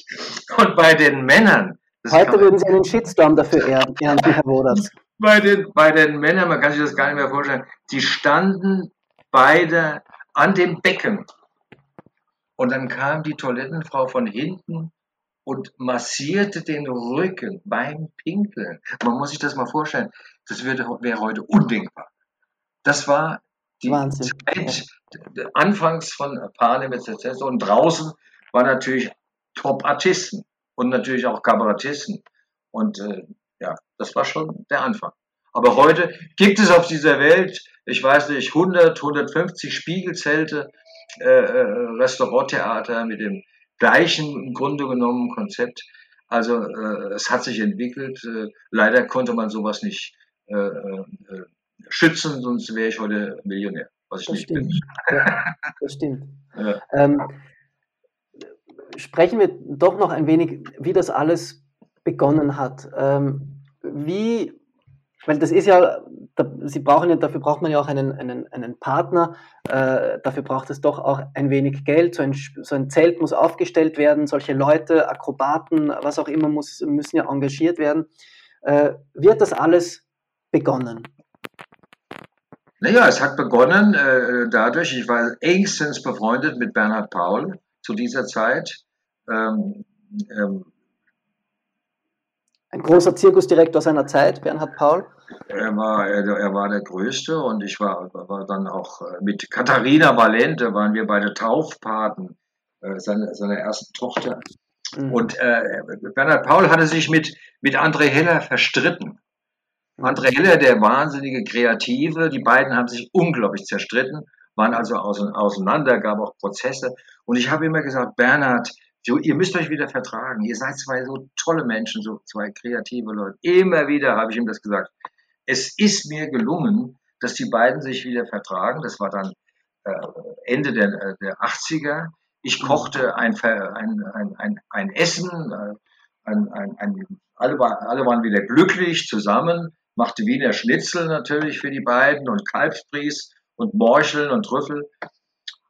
und bei den Männern. Heute würden Sie einen Shitstorm dafür ernten, Herr Woders. Bei den, bei den Männern, man kann sich das gar nicht mehr vorstellen, die standen beide an dem Becken. Und dann kam die Toilettenfrau von hinten und massierte den Rücken beim Pinkeln. Man muss sich das mal vorstellen. Das wäre heute undenkbar. Das war die Wahnsinn. Zeit anfangs von Panem etc. Und draußen waren natürlich Top-Artisten und natürlich auch Kabarettisten. Und äh, ja, das war schon der Anfang. Aber heute gibt es auf dieser Welt, ich weiß nicht, 100, 150 Spiegelzelte, äh, äh, Restauranttheater mit dem gleichen im Grunde genommen Konzept. Also äh, es hat sich entwickelt. Äh, leider konnte man sowas nicht äh, äh, schützen, sonst wäre ich heute Millionär. was ich das nicht stimmt. bin. Das stimmt. *laughs* Ja. Ähm, sprechen wir doch noch ein wenig, wie das alles begonnen hat. Ähm, wie, weil das ist ja, da, Sie brauchen ja, dafür braucht man ja auch einen, einen, einen Partner, äh, dafür braucht es doch auch ein wenig Geld, so ein, so ein Zelt muss aufgestellt werden, solche Leute, Akrobaten, was auch immer, muss, müssen ja engagiert werden. Äh, wird das alles begonnen? Naja, es hat begonnen äh, dadurch, ich war engstens befreundet mit Bernhard Paul zu dieser Zeit. Ähm, ähm, Ein großer Zirkusdirektor seiner Zeit, Bernhard Paul. er, war, er, er war der Größte und ich war, war dann auch äh, mit Katharina Valente, waren wir beide Taufpaten äh, seiner, seiner ersten Tochter. Mhm. Und äh, Bernhard Paul hatte sich mit, mit André Heller verstritten. André Heller, der wahnsinnige Kreative, die beiden haben sich unglaublich zerstritten, waren also ause- auseinander, gab auch Prozesse. Und ich habe immer gesagt, Bernhard, so, ihr müsst euch wieder vertragen. Ihr seid zwei so tolle Menschen, so zwei kreative Leute. Immer wieder habe ich ihm das gesagt. Es ist mir gelungen, dass die beiden sich wieder vertragen. Das war dann äh, Ende der, äh, der 80er. Ich kochte ein, ein, ein, ein, ein Essen, äh, ein, ein, ein, alle, alle waren wieder glücklich zusammen, machte Wiener Schnitzel natürlich für die beiden und Kalbsbries und Morcheln und Trüffel.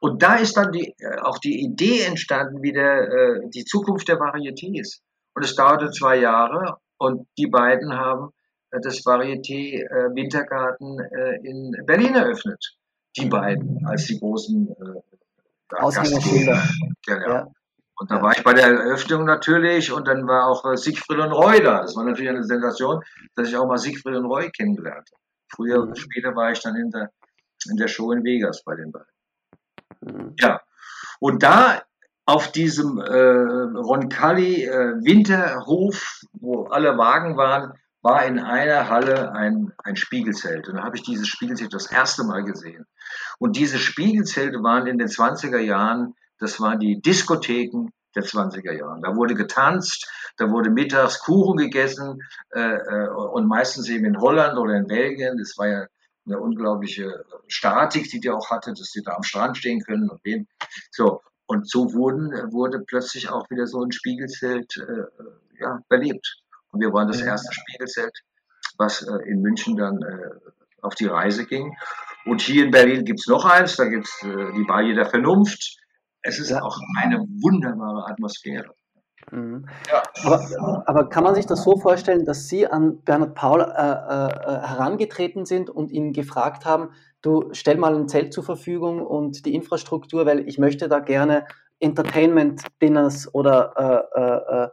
Und da ist dann die, äh, auch die Idee entstanden, wieder äh, die Zukunft der Varietés. Und es dauerte zwei Jahre und die beiden haben äh, das Varieté äh, Wintergarten äh, in Berlin eröffnet. Die beiden als die großen äh. Gastgeber. Genau. Ja. Und da Ja. war ich bei der Eröffnung natürlich und dann war auch äh, Siegfried und Roy da. Das war natürlich eine Sensation, dass ich auch mal Siegfried und Roy kennengelernt habe. Früher, Mhm. später war ich dann in der, in der Show in Vegas bei den beiden. Mhm. Ja. Und da auf diesem äh, Roncalli äh, Winterhof, wo alle Wagen waren, war in einer Halle ein, ein Spiegelzelt. Und da habe ich dieses Spiegelzelt das erste Mal gesehen. Und diese Spiegelzelte waren in den 20er Jahren, das waren die Diskotheken der 20er Jahren. Da wurde getanzt, da wurde mittags Kuchen gegessen äh, äh, und meistens eben in Holland oder in Belgien. Das war ja eine unglaubliche Statik, die die auch hatte, dass die da am Strand stehen können und den. So. Und so wurden, wurde plötzlich auch wieder so ein Spiegelzelt äh, ja, belebt. Und wir waren das erste Spiegelzelt, was äh, in München dann äh, auf die Reise ging. Und hier in Berlin gibt's noch eins, da gibt's äh, die Bar der Vernunft. Es ist auch eine wunderbare Atmosphäre. Mhm. Ja. Aber, aber kann man sich das so vorstellen, dass Sie an Bernhard Paul äh, äh, herangetreten sind und ihn gefragt haben, du stell mal ein Zelt zur Verfügung und die Infrastruktur, weil ich möchte da gerne Entertainment-Dinners oder äh, äh, äh,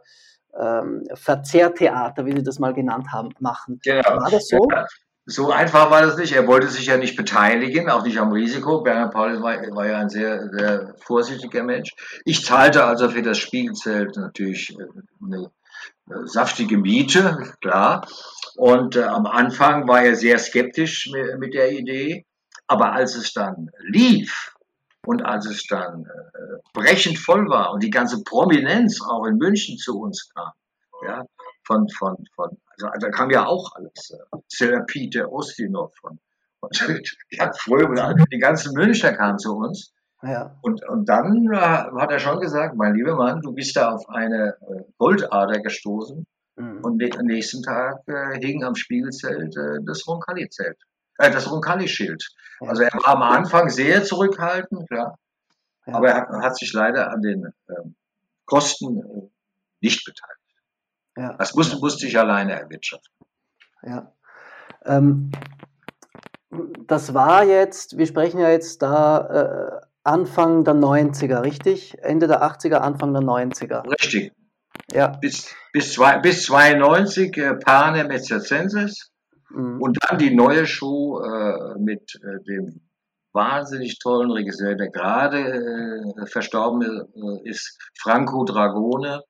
ähm, Verzehrtheater, wie Sie das mal genannt haben, machen. Genau. War das so? Ja, so einfach war das nicht. Er wollte sich ja nicht beteiligen, auch nicht am Risiko. Bernhard Paul war, war ja ein sehr, sehr vorsichtiger Mensch. Ich zahlte also für das Spiegelzelt natürlich äh, eine äh, saftige Miete, klar. Und äh, am Anfang war er sehr skeptisch mit, mit der Idee. Aber als es dann lief und als es dann äh, brechend voll war und die ganze Prominenz auch in München zu uns kam, ja, von, von, von, also da kam ja auch alles, von, von *laughs* Jan Fröbe, und all- die ganzen Münchner kamen zu uns. Ja. Und, und dann äh, hat er schon gesagt, mein lieber Mann, du bist da auf eine äh, Goldader gestoßen. Mhm. Und ne- am nächsten Tag äh, hing am Spiegelzelt äh, das Roncalli-Zelt, äh, das Roncalli-Schild. Ja. Also er war am Anfang sehr zurückhaltend, klar, Ja. aber er hat, hat sich leider an den ähm, Kosten äh, nicht beteiligt. Ja. Das musste, musste ich alleine erwirtschaften. Ja. Ähm, das war jetzt, wir sprechen ja jetzt da äh, Anfang der 90er, richtig? Ende der 80er, Anfang der 90er. Richtig. Ja. Bis, bis, zwei, bis 92 äh, Panem et Circenses Mhm. und dann die neue Show äh, mit äh, dem wahnsinnig tollen Regisseur, der gerade äh, verstorben äh, ist, Franco Dragone.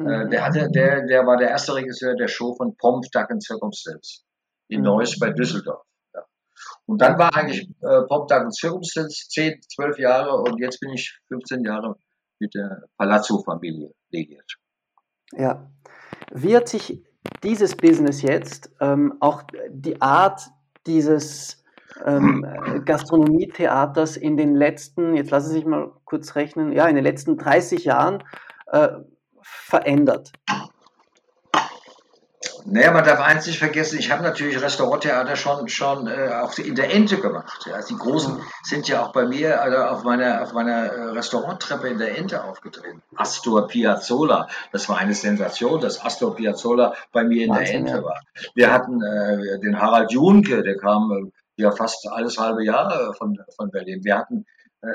Äh, Mhm. der, hatte, der, der war der erste Regisseur der Show von Pomp, Duck and Circumstance in Mhm. Neuss bei Düsseldorf. Ja. Und dann war eigentlich äh, Pomp, Duck and Circumstance 10, 12 Jahre und jetzt bin ich 15 Jahre mit der Palazzo-Familie liiert. Ja. Wie hat sich dieses Business jetzt, ähm, auch die Art dieses ähm, *clears throat* Gastronomietheaters in den letzten, jetzt lassen Sie sich mal kurz rechnen, ja, in den letzten 30 Jahren äh, verändert? Naja, man darf eins nicht vergessen, ich habe natürlich Restauranttheater schon, schon äh, auch in der Ente gemacht. Ja. Die Großen sind ja auch bei mir also auf meiner, auf meiner äh, Restauranttreppe in der Ente aufgetreten. Astor Piazzolla, das war eine Sensation, dass Astor Piazzolla bei mir in Wahnsinn, der Ente ja. war. Wir hatten äh, den Harald Junke, der kam äh, ja fast alles halbe Jahr von, von Berlin. Wir hatten äh,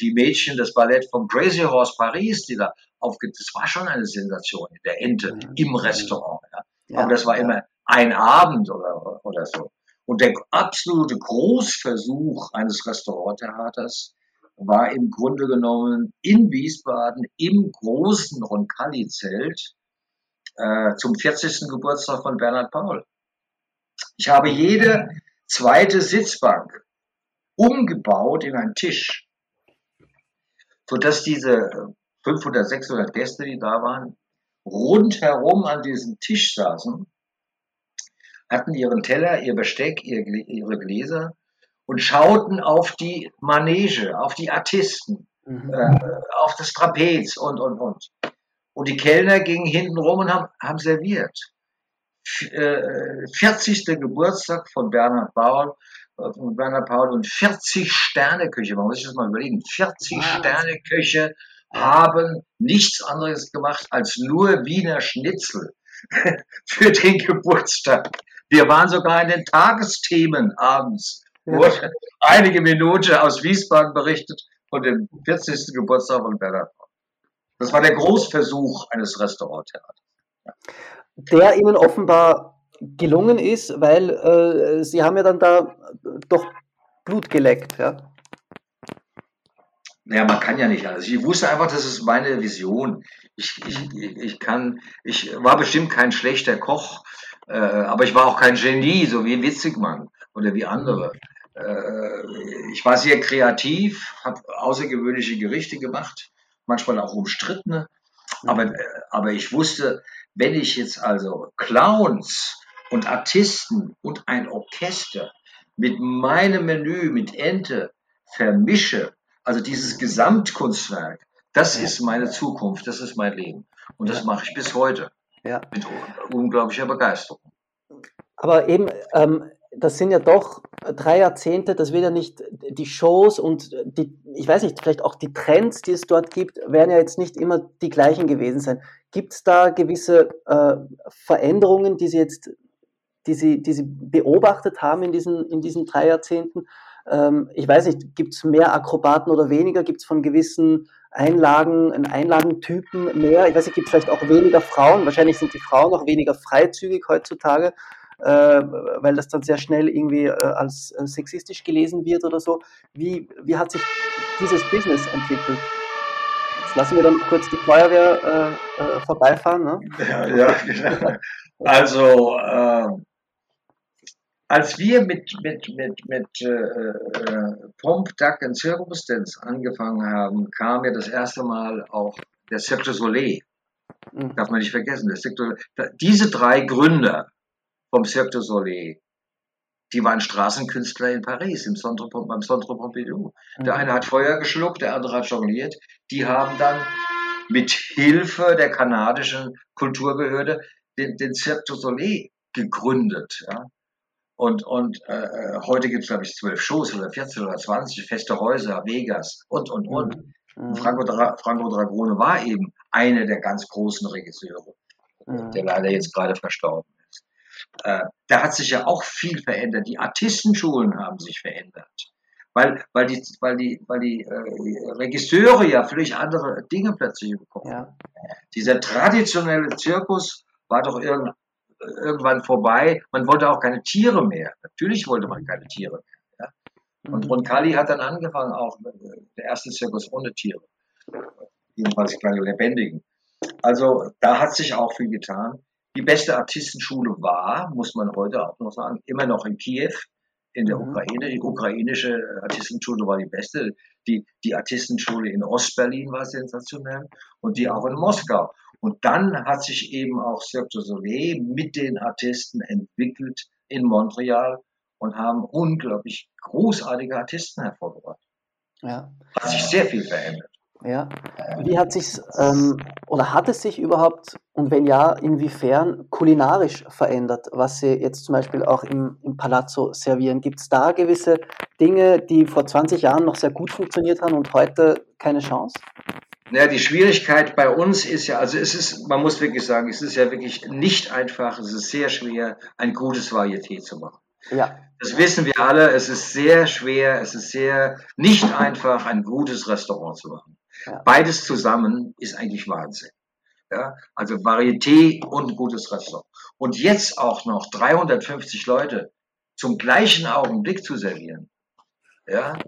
die Mädchen, das Ballett vom Crazy Horse Paris, die da aufgeht. Das war schon eine Sensation in der Ente mhm. im Restaurant. Ja. Ja, Aber das war immer ein Abend oder, oder so. Und der absolute Großversuch eines Restauranttheaters war im Grunde genommen in Wiesbaden im großen Roncalli-Zelt äh, zum 40. Geburtstag von Bernhard Paul. Ich habe jede zweite Sitzbank umgebaut in einen Tisch, sodass diese 500, 600 Gäste, die da waren, rundherum an diesem Tisch saßen, hatten ihren Teller, ihr Besteck, ihre Gläser und schauten auf die Manege, auf die Artisten, mhm. äh, auf das Trapez und, und, und. Und die Kellner gingen hinten rum und haben, haben serviert. F äh, 40. Geburtstag von Bernhard Paul, äh, von Bernhard Paul und 40 Sterne-Küche, man muss sich das mal überlegen, 40 Sterne-Küche haben nichts anderes gemacht als nur Wiener Schnitzel *laughs* für den Geburtstag. Wir waren sogar in den Tagesthemen abends. Wurde einige Minuten aus Wiesbaden berichtet von dem 40. Geburtstag von Bernhard. Das war der Großversuch eines Restauranttheaters. Der Ihnen offenbar gelungen ist, weil äh, Sie haben ja dann da doch Blut geleckt. Ja? Naja, man kann ja nicht alles. Ich wusste einfach, das ist meine Vision. Ich, ich, ich kann, ich war bestimmt kein schlechter Koch, äh, aber ich war auch kein Genie, so wie Witzigmann oder wie andere. Äh, ich war sehr kreativ, habe außergewöhnliche Gerichte gemacht, manchmal auch umstrittene. Aber, äh, aber ich wusste, wenn ich jetzt also Clowns und Artisten und ein Orchester mit meinem Menü, mit Ente vermische, also dieses Gesamtkunstwerk, das ist meine Zukunft, das ist mein Leben. Und das mache ich bis heute. Ja. Mit unglaublicher Begeisterung. Aber eben, ähm, das sind ja doch drei Jahrzehnte, das wird ja nicht, die Shows und die, ich weiß nicht, vielleicht auch die Trends, die es dort gibt, werden ja jetzt nicht immer die gleichen gewesen sein. Gibt es da gewisse äh, Veränderungen, die Sie jetzt, die Sie, die Sie beobachtet haben in diesen, in diesen drei Jahrzehnten? Ähm, ich weiß nicht, gibt es mehr Akrobaten oder weniger? Gibt es von gewissen Einlagen, Einlagentypen mehr? Ich weiß nicht, gibt es vielleicht auch weniger Frauen? Wahrscheinlich sind die Frauen auch weniger freizügig heutzutage, äh, weil das dann sehr schnell irgendwie äh, als äh, sexistisch gelesen wird oder so. Wie, wie hat sich dieses Business entwickelt? Jetzt lassen wir dann kurz die Feuerwehr äh, äh, vorbeifahren. Ne? Ja, ja, genau. Also, ähm, als wir mit, mit, mit, mit äh, äh, Pomp, Duck and Circus Dance angefangen haben, kam ja das erste Mal auch der Cirque du Soleil. Mhm. Darf man nicht vergessen. Der Cirque du, diese drei Gründer vom Cirque du Soleil, die waren Straßenkünstler in Paris, im Centre, beim Centre Pompidou. Mhm. Der eine hat Feuer geschluckt, der andere hat jongliert. Die haben dann mit Hilfe der kanadischen Kulturbehörde den, den Cirque du Soleil gegründet. Ja. Und, und äh, äh heute gibt es, glaube ich, zwölf Shows oder 14 oder 20, feste Häuser, Vegas und, und, und. Mhm. Franco, Dra Franco Dragone war eben einer der ganz großen Regisseure, mhm. der leider jetzt gerade verstorben ist. Äh, da hat sich ja auch viel verändert. Die Artistenschulen haben sich verändert. Weil, weil die, weil die, weil die äh, Regisseure ja völlig andere Dinge plötzlich bekommen. Ja. Dieser traditionelle Zirkus war doch irgendein irgendwann vorbei. Man wollte auch keine Tiere mehr. Natürlich wollte man keine Tiere mehr. Ja? Und mhm. Roncalli hat dann angefangen, auch der erste Zirkus ohne Tiere. Jedenfalls keine lebendigen. Also da hat sich auch viel getan. Die beste Artistenschule war, muss man heute auch noch sagen, immer noch in Kiew, in der mhm. Ukraine. Die ukrainische Artistenschule war die beste. Die, die Artistenschule in Ostberlin war sensationell und die auch in Moskau. Und dann hat sich eben auch Cirque du Soleil mit den Artisten entwickelt in Montreal. und haben unglaublich großartige Artisten hervorgebracht. Ja. Hat sich sehr viel verändert. Ja. Wie hat sich ähm, oder hat es sich überhaupt und wenn ja, inwiefern kulinarisch verändert, was Sie jetzt zum Beispiel auch im, im Palazzo servieren? Gibt es da gewisse Dinge, die vor 20 Jahren noch sehr gut funktioniert haben und heute keine Chance? Naja, die Schwierigkeit bei uns ist ja, also es ist, man muss wirklich sagen, es ist ja wirklich nicht einfach, es ist sehr schwer, ein gutes Varieté zu machen. Ja. Das wissen wir alle, es ist sehr schwer, es ist sehr nicht einfach, ein gutes Restaurant zu machen. Ja. Beides zusammen ist eigentlich Wahnsinn. Ja, also Varieté und gutes Restaurant. Und jetzt auch noch 350 Leute zum gleichen Augenblick zu servieren. Ja,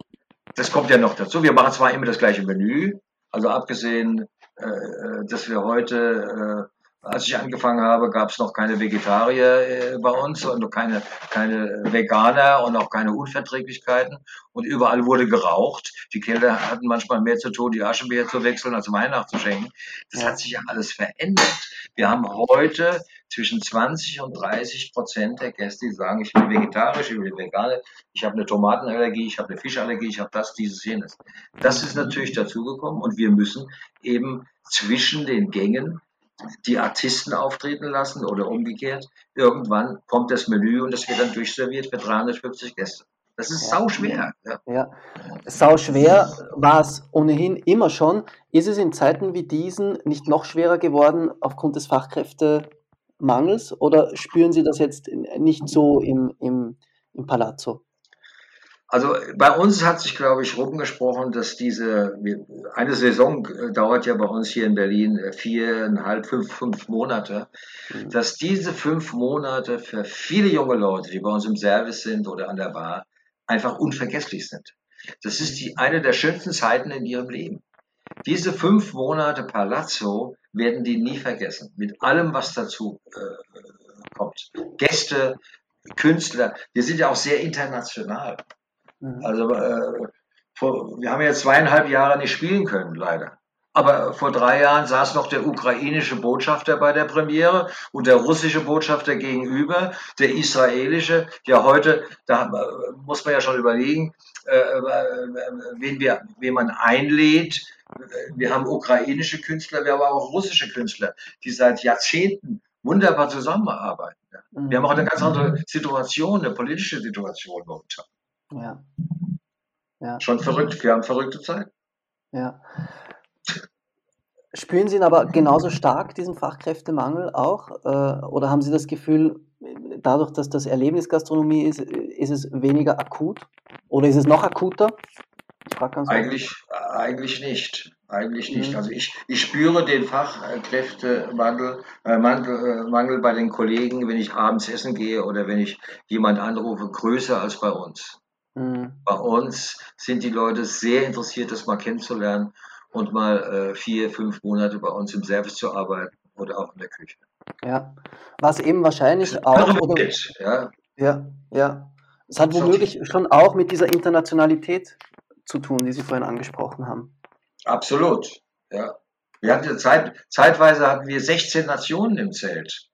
das kommt ja noch dazu. Wir machen zwar immer das gleiche Menü, also abgesehen, äh, äh dass wir heute äh, als ich angefangen habe, gab es noch keine Vegetarier bei uns und noch keine, keine Veganer und auch keine Unverträglichkeiten. Und überall wurde geraucht. Die Kinder hatten manchmal mehr zu tun, die Aschenbecher zu wechseln, als Wein nachzuschenken. Das hat sich ja alles verändert. Wir haben heute zwischen 20 und 30 Prozent der Gäste, die sagen, ich will vegetarisch, ich will vegan, ich habe eine Tomatenallergie, ich habe eine Fischallergie, ich habe das, dieses, jenes. Das ist natürlich dazugekommen und wir müssen eben zwischen den Gängen die Artisten auftreten lassen oder umgekehrt. Irgendwann kommt das Menü und das wird dann durchserviert für 350 Gäste. Das ist sau schwer. Ja. ja. Sau schwer war es ohnehin immer schon. Ist es in Zeiten wie diesen nicht noch schwerer geworden aufgrund des Fachkräftemangels oder spüren Sie das jetzt nicht so im, im, im Palazzo? Also bei uns hat sich, glaube ich, rumgesprochen, dass diese, eine Saison äh, dauert ja bei uns hier in Berlin äh, viereinhalb, fünf, fünf Monate, mhm. dass diese fünf Monate für viele junge Leute, die bei uns im Service sind oder an der Bar, einfach unvergesslich sind. Das ist die, eine der schönsten Zeiten in ihrem Leben. Diese fünf Monate Palazzo werden die nie vergessen, mit allem, was dazu äh, kommt. Gäste, Künstler, wir sind ja auch sehr international. Mhm. Also äh, vor, wir haben ja zweieinhalb Jahre nicht spielen können, leider. Aber vor drei Jahren saß noch der ukrainische Botschafter bei der Premiere und der russische Botschafter gegenüber, der israelische. Ja, heute, da muss man ja schon überlegen, äh, äh, wen, wir, wen man einlädt. Wir haben ukrainische Künstler, wir haben aber auch russische Künstler, die seit Jahrzehnten wunderbar zusammenarbeiten. Wir haben auch eine ganz andere Situation, eine politische Situation momentan. Ja. ja. Schon verrückt, wir haben verrückte Zeit. Ja. Spüren Sie ihn aber genauso stark, diesen Fachkräftemangel auch? Äh, oder haben Sie das Gefühl, dadurch, dass das Erlebnisgastronomie ist, ist es weniger akut? Oder ist es noch akuter? Eigentlich, eigentlich nicht. Eigentlich nicht. Mhm. Also ich, ich spüre den Fachkräftemangel äh, Mangel, äh, Mangel bei den Kollegen, wenn ich abends essen gehe oder wenn ich jemand anrufe, größer als bei uns. Mhm. Bei uns sind die Leute sehr interessiert, das mal kennenzulernen und mal äh, vier, fünf Monate bei uns im Service zu arbeiten oder auch in der Küche. Ja, was eben wahrscheinlich auch. Oder, ja. ja, ja. Es hat womöglich schon auch mit dieser Internationalität zu tun, die Sie vorhin angesprochen haben. Absolut, ja. Wir hatten Zeit, zeitweise hatten wir 16 Nationen im Zelt.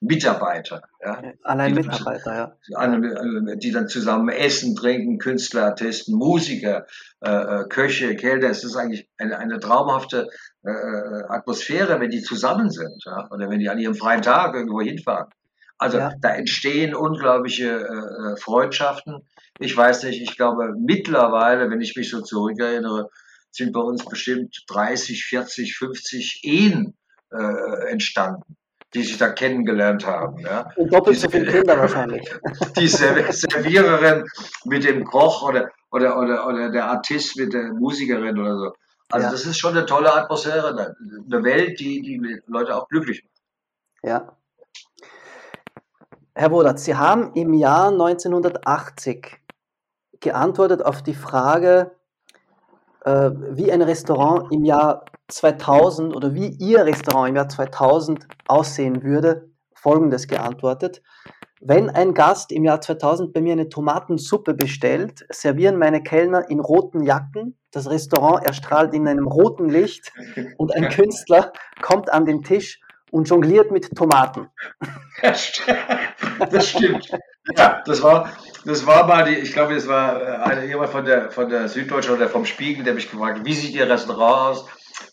Mitarbeiter. Ja, Allein die Mitarbeiter, dann, ja. Die dann zusammen essen, trinken, Künstler, Artisten, Musiker, äh, äh, Köche, Kellner. Es ist eigentlich eine, eine traumhafte äh, Atmosphäre, wenn die zusammen sind. Ja? Oder wenn die an ihrem freien Tag irgendwo hinfahren. Also ja. da entstehen unglaubliche äh, Freundschaften. Ich weiß nicht, ich glaube mittlerweile, wenn ich mich so zurückerinnere, sind bei uns bestimmt 30, 40, 50 Ehen äh, entstanden die sich da kennengelernt haben. Ja. Und doppelt so viele Kinder wahrscheinlich. *laughs* Die Serviererin mit dem Koch oder, oder, oder, oder der Artist mit der Musikerin oder so. Also ja. das ist schon eine tolle Atmosphäre, eine Welt, die die Leute auch glücklich macht. Ja. Herr Wodat, Sie haben im Jahr 1980 geantwortet auf die Frage, äh, wie ein Restaurant im Jahr 2000 oder wie Ihr Restaurant im Jahr 2000 aussehen würde, folgendes geantwortet. Wenn ein Gast im Jahr 2000 bei mir eine Tomatensuppe bestellt, servieren meine Kellner in roten Jacken, das Restaurant erstrahlt in einem roten Licht *laughs* und ein Künstler kommt an den Tisch und jongliert mit Tomaten. Das stimmt. Ja, das war, das war mal die, ich glaube, das war äh, jemand von der, von der Süddeutschen oder vom Spiegel, der mich gefragt hat, wie sieht Ihr Restaurant aus?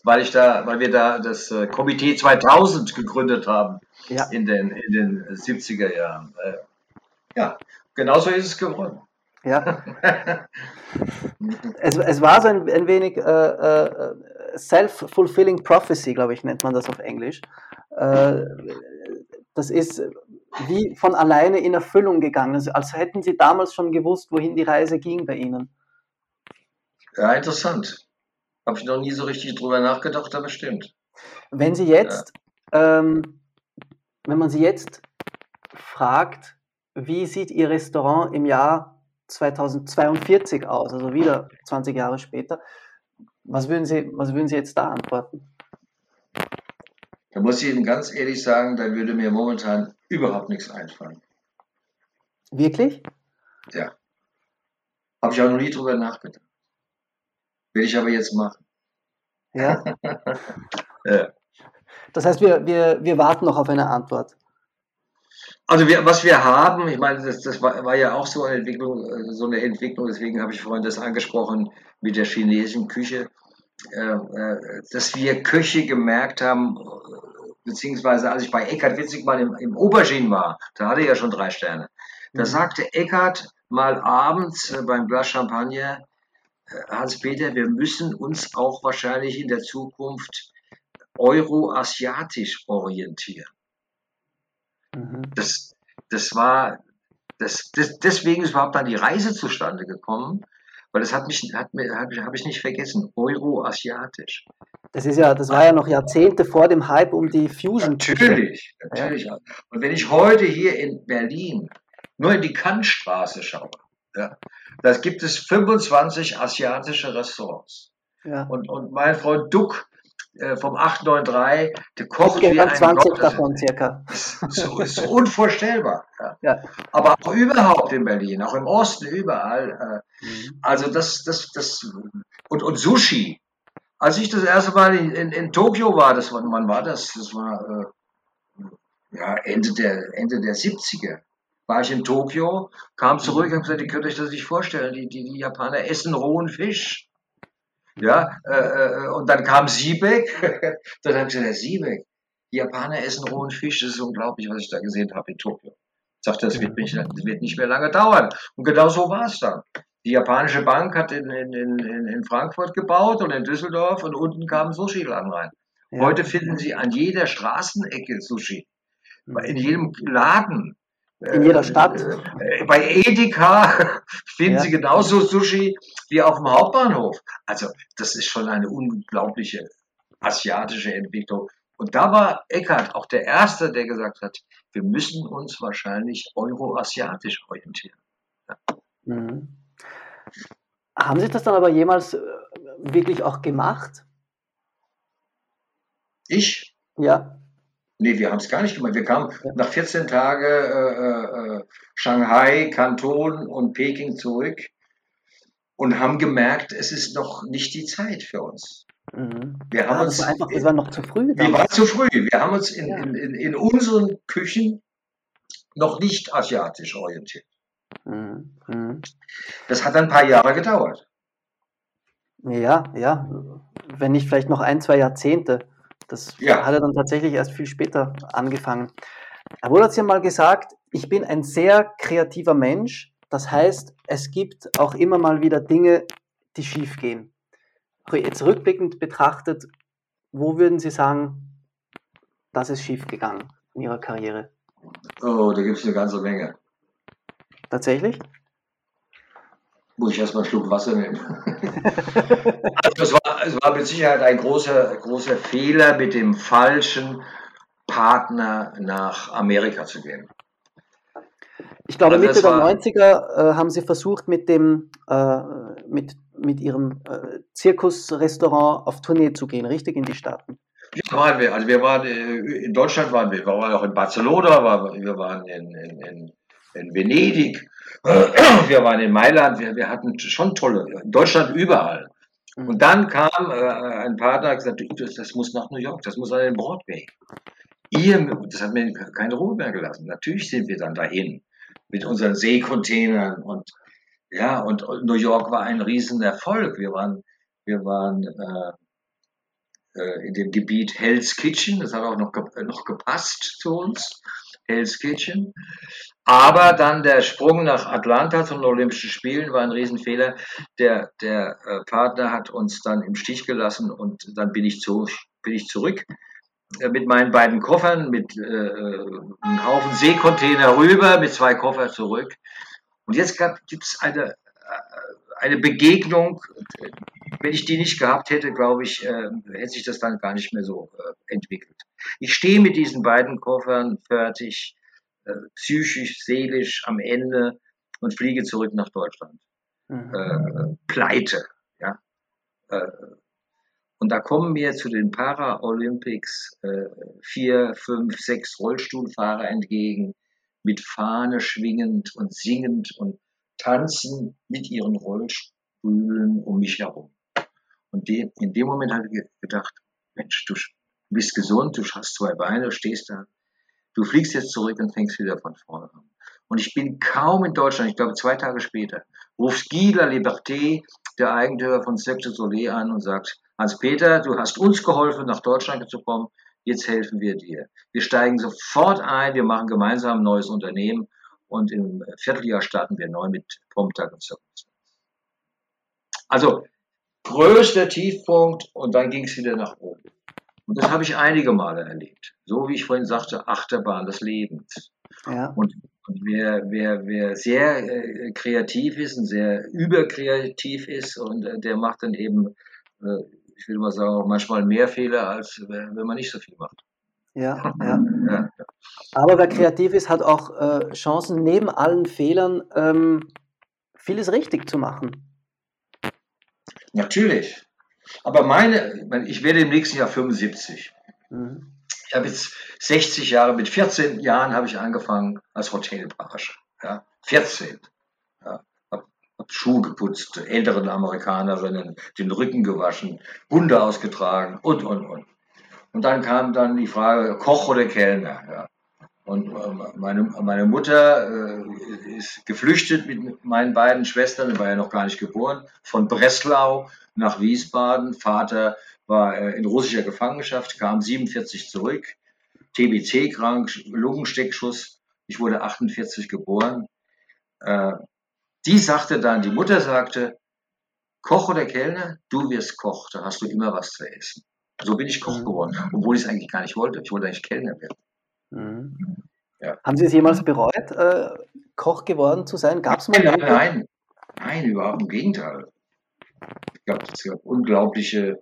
Weil ich da, weil wir da das äh, Komitee 2000 gegründet haben ja. in, den, in den 70er Jahren. Äh, ja, genauso ist es geworden. Ja. *laughs* es, es war so ein, ein wenig äh, äh, self-fulfilling prophecy, glaube ich, nennt man das auf Englisch. Äh, das ist wie von alleine in Erfüllung gegangen, also, als hätten Sie damals schon gewusst, wohin die Reise ging bei Ihnen. Ja, interessant. Habe ich noch nie so richtig drüber nachgedacht, aber stimmt. Wenn Sie jetzt, ja. ähm, wenn man Sie jetzt fragt, wie sieht Ihr Restaurant im Jahr 2042 aus, also wieder 20 Jahre später, was würden Sie, was würden Sie jetzt da antworten? Da muss ich Ihnen ganz ehrlich sagen, da würde mir momentan überhaupt nichts einfallen. Wirklich? Ja. Habe ich auch noch nie drüber nachgedacht. Will ich aber jetzt machen. Ja. *laughs* ja. Das heißt, wir, wir, wir warten noch auf eine Antwort. Also wir, was wir haben, ich meine, das, das war, war, ja auch so eine Entwicklung, äh, so eine Entwicklung, deswegen habe ich vorhin das angesprochen mit der chinesischen Küche, äh, äh, dass wir Köche gemerkt haben, beziehungsweise als ich bei Eckhard Witzig mal im, im Aubergine war, da hatte er ja schon drei Sterne, da mhm. sagte Eckhard mal abends beim Glas Champagner, Hans-Peter, wir müssen uns auch wahrscheinlich in der Zukunft euroasiatisch orientieren. Mhm. Das, das war, das, das, deswegen ist überhaupt dann die Reise zustande gekommen, weil das hat mich, hat mir, habe hab ich nicht vergessen, Euro-asiatisch. Das ist ja, das war ja noch Jahrzehnte vor dem Hype um die Fusion. Natürlich, natürlich. Ja. Und wenn ich heute hier in Berlin nur in die Kantstraße schaue, ja, da gibt es 25 asiatische Restaurants. Ja. Und, und mein Freund Duck, äh, vom 893, der kocht wie ein 20 Gott. davon circa. So ist unvorstellbar. Ja. ja. Aber auch überhaupt in Berlin, auch im Osten, überall. Äh, mhm. Also das, das, das und, und Sushi. Als ich das erste Mal in, in, in Tokio war, das war, wann war das? Das war äh, ja, Ende, der, Ende der 70er. War ich in Tokio, kam zurück und gesagt, ihr könnt euch das nicht vorstellen, die, die, die Japaner essen rohen Fisch. Ja, äh, äh, und dann kam Siebeck. *laughs* dann habe ich gesagt, Herr Siebeck, die Japaner essen rohen Fisch, das ist unglaublich, was ich da gesehen habe in Tokio. Ich sagte, das wird, nicht, das wird nicht mehr lange dauern. Und genau so war es dann. Die japanische Bank hat in, in, in, in Frankfurt gebaut und in Düsseldorf und unten kam Sushi-Laden rein. Ja. Heute finden Sie an jeder Straßenecke Sushi. In jedem Laden. In jeder Stadt. Äh, bei Edeka *laughs* finden ja. Sie genauso Sushi wie auf dem Hauptbahnhof. Also das ist schon eine unglaubliche asiatische Entwicklung. Und da war Eckert auch der Erste, der gesagt hat, wir müssen uns wahrscheinlich euroasiatisch orientieren. Ja. Mhm. Haben Sie das dann aber jemals äh, wirklich auch gemacht? Ich? Ja. Nee, wir haben es gar nicht gemacht. Wir kamen nach 14 Tagen äh, äh, Shanghai, Kanton und Peking zurück und haben gemerkt, es ist noch nicht die Zeit für uns. Mhm. Wir haben ah, uns, das, war einfach, das war noch zu früh. Wir waren zu früh. Wir haben uns in, ja. in, in, in, unseren Küchen noch nicht asiatisch orientiert. Mhm. Mhm. Das hat ein paar Jahre gedauert. Ja, ja. Wenn nicht vielleicht noch ein, zwei Jahrzehnte. Das ja. hat er dann tatsächlich erst viel später angefangen. Er wurde jetzt ja mal gesagt, ich bin ein sehr kreativer Mensch. Das heißt, es gibt auch immer mal wieder Dinge, die schief gehen. Jetzt rückblickend betrachtet, wo würden Sie sagen, das ist schief gegangen in Ihrer Karriere? Oh, da gibt es eine ganze Menge. Tatsächlich? Muss ich erstmal einen Schluck Wasser nehmen. *laughs* also es, war, es war mit Sicherheit ein großer, großer Fehler, mit dem falschen Partner nach Amerika zu gehen. Ich glaube, also Mitte der 90er äh, haben Sie versucht, mit, dem, äh, mit, mit Ihrem äh, Zirkusrestaurant auf Tournee zu gehen, richtig in die Staaten. Ja, waren wir. Also wir waren äh, in Deutschland waren wir, wir waren auch in Barcelona, wir waren in, in, in, in Venedig, *clears throat* wir waren in Mailand, wir, wir hatten schon tolle, in Deutschland überall. Mhm. Und dann kam äh, ein Partner und gesagt, das, das muss nach New York, das muss an den Broadway. Ihr, das hat mir keine Ruhe mehr gelassen. Natürlich sind wir dann dahin. mit unseren Seekontainern und ja, und New York war ein Riesenerfolg. Wir waren, wir waren äh, äh, in dem Gebiet Hell's Kitchen, das hat auch noch, noch gepasst zu uns, Hell's Kitchen. Aber dann der Sprung nach Atlanta zu den Olympischen Spielen war ein Riesenfehler. Der, der äh, Partner hat uns dann im Stich gelassen und dann bin ich, zu, bin ich zurück äh, mit meinen beiden Koffern, mit äh, einem Haufen Seekontainer rüber, mit zwei Koffern zurück. Und jetzt gibt es eine, äh, eine Begegnung. Wenn ich die nicht gehabt hätte, glaube ich, äh, hätte sich das dann gar nicht mehr so äh, entwickelt. Ich stehe mit diesen beiden Koffern fertig, äh, psychisch, seelisch am Ende und fliege zurück nach Deutschland. Mhm. pleite. Ja? Und da kommen mir zu den Paralympics äh, vier, fünf, sechs Rollstuhlfahrer entgegen, mit Fahne schwingend und singend und tanzen mit ihren Rollstühlen um mich herum. Und de, in dem Moment habe ich gedacht, Mensch, du bist gesund, du hast zwei Beine, stehst da, du fliegst jetzt zurück und fängst wieder von vorne an. Und ich bin kaum in Deutschland, ich glaube zwei Tage später, ruft Guy La Liberté, der Eigentümer von Cirque du Soleil, an und sagt, Hans-Peter, du hast uns geholfen, nach Deutschland zu kommen, jetzt helfen wir dir. Wir steigen sofort ein, wir machen gemeinsam ein neues Unternehmen und im Vierteljahr starten wir neu mit Promtag und Service. Also größter Tiefpunkt und dann ging es wieder nach oben. Und das habe ich einige Male erlebt. So wie ich vorhin sagte, Achterbahn des Lebens. Ja. Und, und wer, wer, wer sehr äh, kreativ ist und sehr überkreativ ist und äh, der macht dann eben äh, ich will mal sagen, auch manchmal mehr Fehler, als wenn man nicht so viel macht. Ja, ja. *laughs* ja. Aber wer kreativ ist, hat auch äh, Chancen, neben allen Fehlern ähm, vieles richtig zu machen. Natürlich. Aber meine, ich werde im nächsten Jahr 75. Mhm. Ich habe jetzt 60 Jahre, mit 14 Jahren habe ich angefangen als Hotelpage. Ja, 14. Schuhe geputzt, älteren Amerikanerinnen den Rücken gewaschen, Hunde ausgetragen und, und, und. Und dann kam dann die Frage, Koch oder Kellner. Ja. Und äh, meine, meine Mutter äh, ist geflüchtet mit meinen beiden Schwestern, die war ja noch gar nicht geboren, von Breslau nach Wiesbaden. Vater war äh, in russischer Gefangenschaft, kam 47 zurück, TBC krank, Lungensteckschuss. Ich wurde 48 geboren. Die sagte dann, die Mutter sagte, Koch oder Kellner, du wirst Koch, da hast du immer was zu essen. So bin ich Koch mhm. geworden, obwohl ich es eigentlich gar nicht wollte. Ich wollte eigentlich Kellner werden. Mhm. Ja. Haben Sie es jemals bereut, äh, Koch geworden zu sein? Gab es mal? Nein, nein, nein, überhaupt im Gegenteil. Ich glaube, es gab unglaubliche,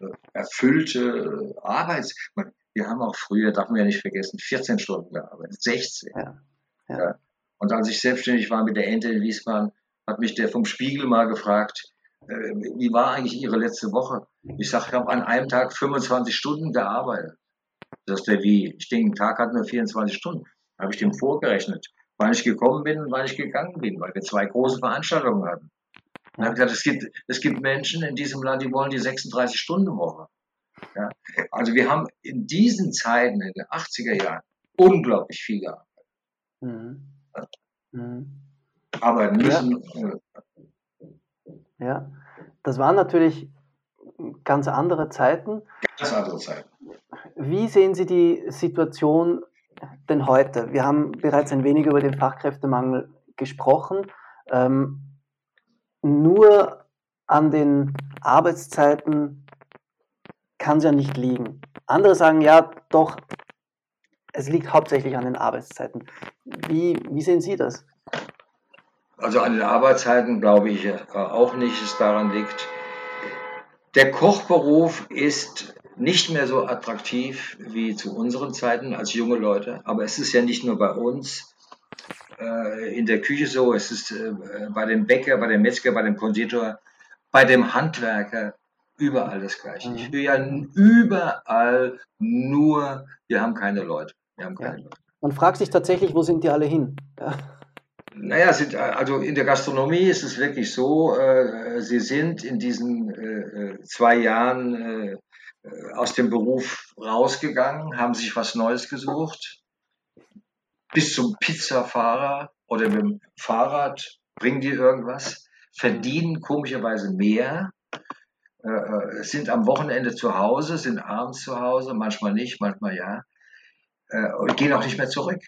äh, erfüllte Arbeits. Wir haben auch früher, darf man ja nicht vergessen, 14 Stunden gearbeitet, 16. Ja. Ja. ja. Und als ich selbstständig war mit der Ente in Wiesbaden, hat mich der vom Spiegel mal gefragt, äh, wie war eigentlich Ihre letzte Woche? Ich sage, ich habe an einem Tag 25 Stunden gearbeitet. Das ist der wie? Ich denke, ein Tag hat nur 24 Stunden. Habe ich dem vorgerechnet, wann ich gekommen bin und wann ich gegangen bin, weil wir zwei große Veranstaltungen hatten. Dann habe gesagt, es gibt, es gibt Menschen in diesem Land, die wollen die 36-Stunden-Woche. Ja? Also wir haben in diesen Zeiten, in den 80er Jahren, unglaublich viel gearbeitet. Mhm. Mhm. Aber nicht. Ja. ja, das waren natürlich ganz andere Zeiten. Ganz andere Zeiten. Wie sehen Sie die Situation denn heute? Wir haben bereits ein wenig über den Fachkräftemangel gesprochen. Ähm, nur an den Arbeitszeiten kann es ja nicht liegen. Andere sagen ja, doch, es liegt hauptsächlich an den Arbeitszeiten. Wie, wie sehen Sie das? Also an den Arbeitszeiten glaube ich äh, auch nicht, dass es daran liegt. Der Kochberuf ist nicht mehr so attraktiv wie zu unseren Zeiten als junge Leute, aber es ist ja nicht nur bei uns äh, in der Küche so, es ist äh, bei dem Bäcker, bei dem Metzger, bei dem Konditor, bei dem Handwerker überall das Gleiche. Ich mhm. höre ja überall nur, wir haben keine Leute. Wir haben keine ja. Leute. Man fragt sich tatsächlich, wo sind die alle hin? Ja. Naja, sind, also in der Gastronomie ist es wirklich so, äh, sie sind in diesen äh, äh zwei Jahren äh, äh, aus dem Beruf rausgegangen, haben sich was Neues gesucht, bis zum Pizzafahrer, oder mit dem Fahrrad, bringen die irgendwas, verdienen komischerweise mehr, äh, äh, sind am Wochenende zu Hause, sind abends zu Hause, manchmal nicht, manchmal ja, äh, und gehen auch nicht mehr zurück.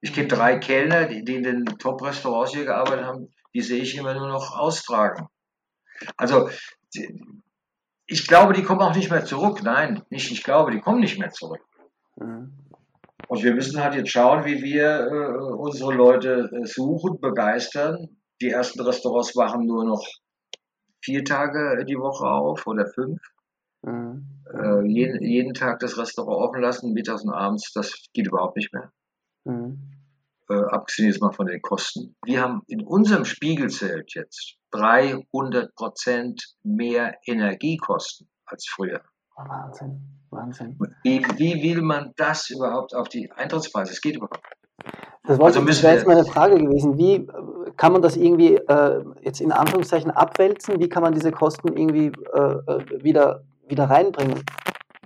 Ich kenne drei Kellner, die, die in den Top-Restaurants hier gearbeitet haben, die sehe ich immer nur noch austragen. Also ich glaube, die kommen auch nicht mehr zurück. Nein, nicht ich glaube, die kommen nicht mehr zurück. Mhm. Und wir müssen halt jetzt schauen, wie wir äh, unsere Leute äh, suchen, begeistern. Die ersten Restaurants machen nur noch vier Tage die Woche auf oder fünf. Mhm. Äh, jeden, jeden Tag das Restaurant offen lassen, mittags und abends, das geht überhaupt nicht mehr. Mhm. Äh, abgesehen jetzt mal von den Kosten. Wir haben in unserem Spiegelzelt jetzt 300 Prozent mehr Energiekosten als früher. Wahnsinn, Wahnsinn. Wie, wie will man das überhaupt auf die Eintrittspreise? Es geht überhaupt nicht. Das, also das wäre jetzt meine Frage gewesen. Wie äh, kann man das irgendwie äh, jetzt in Anführungszeichen abwälzen? Wie kann man diese Kosten irgendwie äh, äh wieder, wieder reinbringen?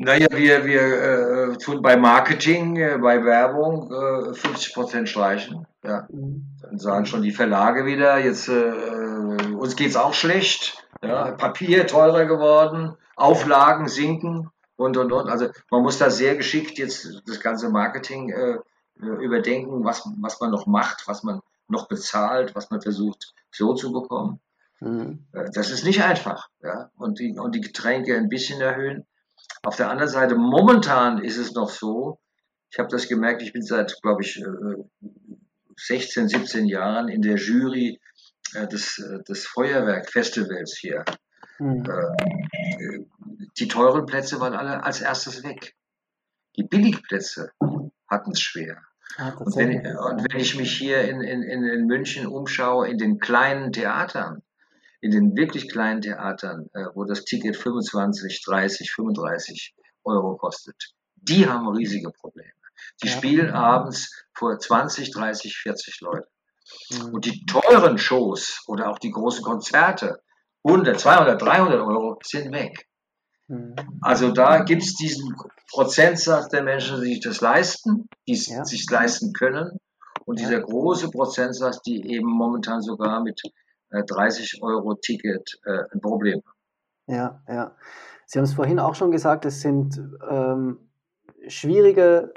Naja, wir, wir äh, tun bei Marketing, äh, bei Werbung äh, 50 Prozent streichen. Ja. Mhm. Dann sagen schon die Verlage wieder, jetzt uns geht's auch schlecht. Ja. Papier teurer geworden, Auflagen sinken und und und. Also man muss da sehr geschickt jetzt das ganze Marketing äh, überdenken, was, was man noch macht, was man noch bezahlt, was man versucht so zu bekommen. Mhm. Äh, das ist nicht einfach. Ja. Und, die, und die Getränke ein bisschen erhöhen. Auf der anderen Seite, momentan ist es noch so, ich habe das gemerkt, ich bin seit, glaube ich, 16, äh, 17 Jahren in der Jury äh, des, äh, des Feuerwerkfestivals hier. Mhm. Die teuren Plätze waren alle als erstes weg. Die Billigplätze hatten es schwer. Ah, und, wenn, und, wenn, ich mich hier in, in, in München umschaue, in den kleinen Theatern, in den wirklich kleinen Theatern, äh, wo das Ticket 25, 30, 35 Euro kostet, die haben riesige Probleme. Die ja. spielen abends vor 20, 30, 40 Leute. Mhm. Und die teuren Shows oder auch die großen Konzerte, 100, 200, 300 Euro, sind weg. Mhm. Also da gibt es diesen Prozentsatz der Menschen, die sich das leisten, die es ja. sich leisten können. Und dieser große Prozentsatz, die eben momentan sogar mit 30 äh, Euro Ticket äh, ein Problem. Ja, ja. Sie haben es vorhin auch schon gesagt, es sind ähm, schwierige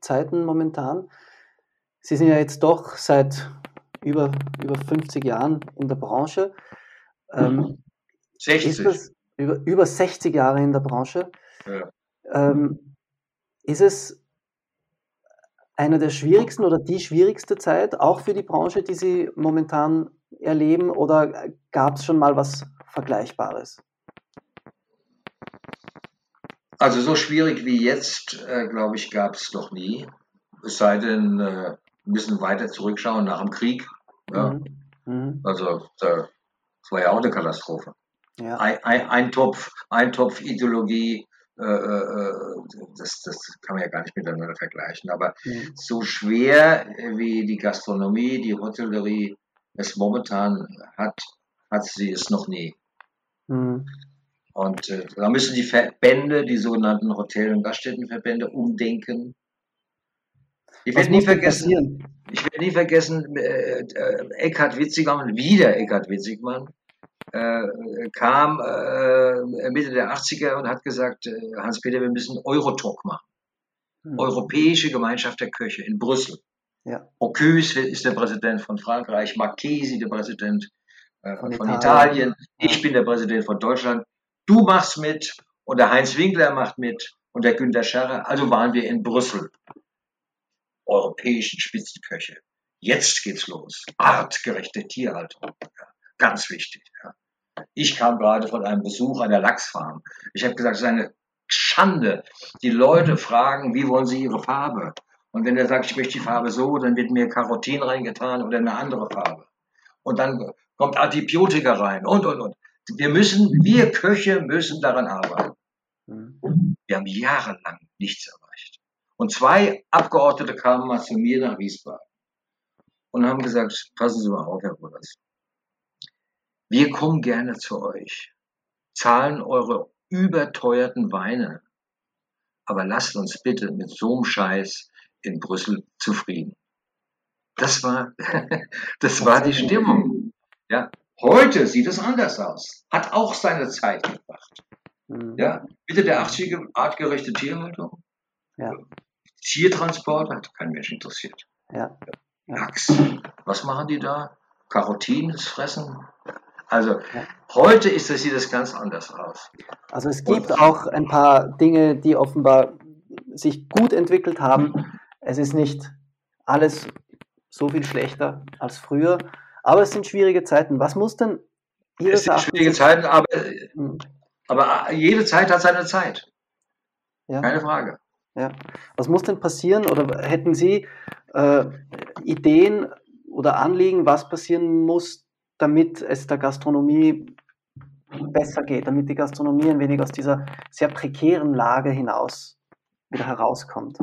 Zeiten momentan. Sie sind ja jetzt doch seit über, über 50 Jahren in der Branche. Ähm, 60. Das, über, über 60 Jahre in der Branche. Ja. Ähm, ist es eine der schwierigsten oder die schwierigste Zeit auch für die Branche, die Sie momentan erleben oder gab es schon mal was Vergleichbares? Also so schwierig wie jetzt, äh, glaube ich, gab es noch nie. Es sei denn, äh, ein bisschen weiter zurückschauen nach dem Krieg. Ja. Mhm. Mhm. Also das war ja auch eine Katastrophe. Ja. Ein, ein, Eintopf, Eintopf-Ideologie, äh, äh, das, das kann man ja gar nicht miteinander vergleichen. Aber mhm. so schwer wie die Gastronomie, die Hotellerie, es momentan hat, hat sie es noch nie. Mhm. Und äh, da müssen die Verbände, die sogenannten Hotel- und Gaststättenverbände, umdenken. Ich werde nie vergessen, ich werde nie vergessen, äh, äh, Eckhard Witzigmann, wieder Eckhard Witzigmann, äh, kam äh, Mitte der 80er und hat gesagt, äh, Hans-Peter, wir müssen Eurotalk machen. Mhm. Europäische Gemeinschaft der Köche in Brüssel. Ja. Bocuse ist der Präsident von Frankreich, Marchesi der Präsident äh, von, von, Italien. Italien. Ich bin der Präsident von Deutschland. Du machst mit und der Heinz Winkler macht mit und der Günter Scharrer. Also waren wir in Brüssel. Europäischen Spitzenköche. Jetzt geht's los. Artgerechte Tierhaltung. Ja, ganz wichtig. Ja. Ich kam gerade von einem Besuch an der Lachsfarm. Ich habe gesagt, es ist eine Schande. Die Leute fragen, wie wollen sie ihre Farbe? Und wenn er sagt, ich möchte die Farbe so, dann wird mir Carotin reingetan oder eine andere Farbe. Und dann kommt Antibiotika rein und, und, und. Wir müssen, wir Köche müssen daran arbeiten. Wir haben jahrelang nichts erreicht. Und zwei Abgeordnete kamen mal zu mir nach Wiesbaden und haben gesagt, passen Sie mal auf, Herr Ruders. Wir kommen gerne zu euch, zahlen eure überteuerten Weine, aber lasst uns bitte mit so einem Scheiß in Brüssel zufrieden. Das war, *laughs* das war die Stimmung. Ja. Heute sieht es anders aus. Hat auch seine Zeit gebracht. Mhm. Ja. Bitte der 80er artgerechte Tierhaltung. Ja. Tiertransport hat kein Mensch interessiert. Ja. Lachs. Was machen die da? Karotin, das Fressen. Also ja. heute ist das, sieht das ganz anders aus. Also es gibt Und, auch ein paar Dinge, die offenbar sich gut entwickelt haben. Es ist nicht alles so viel schlechter als früher, aber es sind schwierige Zeiten. Was muss denn Es sind schwierige Zeiten, aber, hm. aber jede Zeit hat seine Zeit. Ja. Keine Frage. Ja. Was muss denn passieren oder hätten Sie äh, Ideen oder Anliegen, was passieren muss, damit es der Gastronomie besser geht, damit die Gastronomie ein wenig aus dieser sehr prekären Lage hinaus wieder herauskommt?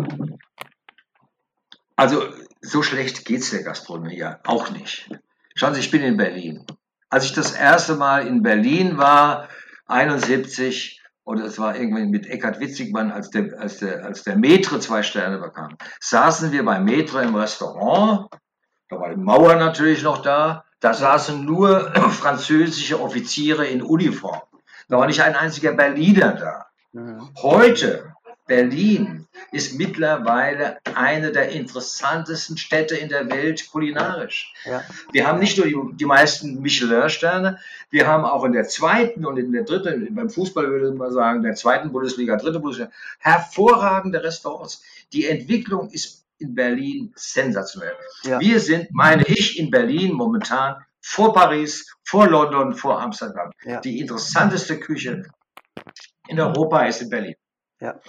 Also so schlecht geht es der Gastronomie ja auch nicht. Schauen Sie, ich bin in Berlin. Als ich das erste Mal in Berlin war, 71, und es war irgendwie mit Eckhard Witzigmann, als der, als der, als der Metre zwei Sterne bekam, saßen wir bei Metre im Restaurant. Da war die Mauer natürlich noch da. Da saßen nur *clears throat* französische Offiziere in Uniform. Da war nicht ein einziger Berliner da. Mhm. Heute Berlin ist mittlerweile eine der interessantesten Städte in der Welt kulinarisch. Ja. Wir haben nicht nur die, die meisten Michelin-Sterne, wir haben auch in der zweiten und in der dritten, beim Fußball würde man sagen, der zweiten Bundesliga, dritte Bundesliga, hervorragende Restaurants. Die Entwicklung ist in Berlin sensationell. Ja. Wir sind, meine ich, in Berlin momentan vor Paris, vor London, vor Amsterdam. Ja. Die interessanteste Küche in Europa ist in Berlin. Ja.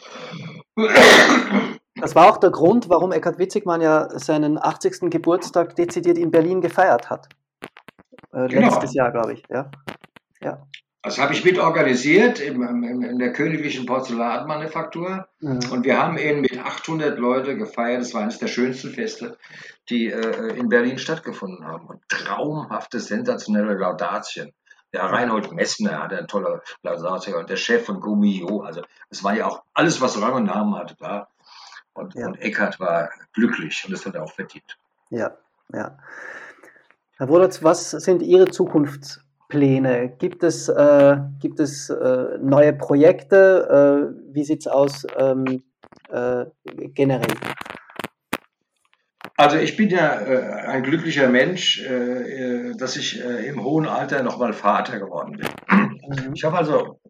Das war auch der Grund, warum Eckhard Witzigmann ja seinen 80. Geburtstag dezidiert in Berlin gefeiert hat. Äh, genau. Letztes Jahr, glaube ich. Ja. ja. Das habe ich mit organisiert in, in der Königlichen Porzellanmanufaktur. Mhm. Und wir haben ihn mit 800 Leute gefeiert. Das war eines der schönsten Feste, die äh, in Berlin stattgefunden haben. Und traumhafte, sensationelle Laudatien. Der Reinhold Messner hatte ein toller Lausatier und der Chef von Gummio. Also es war ja auch alles, was Rang und Namen hatte, da. Und, ja. und Eckert war glücklich und das hat er auch verdient. Ja, ja. Herr Wodatz, was sind Ihre Zukunftspläne? Gibt es, äh, gibt es äh, neue Projekte? Äh, wie sieht es aus ähm, äh, generell? Also ich bin ja äh, ein glücklicher Mensch, äh, äh dass ich äh, im hohen Alter nochmal Vater geworden bin. Mhm. Ich habe also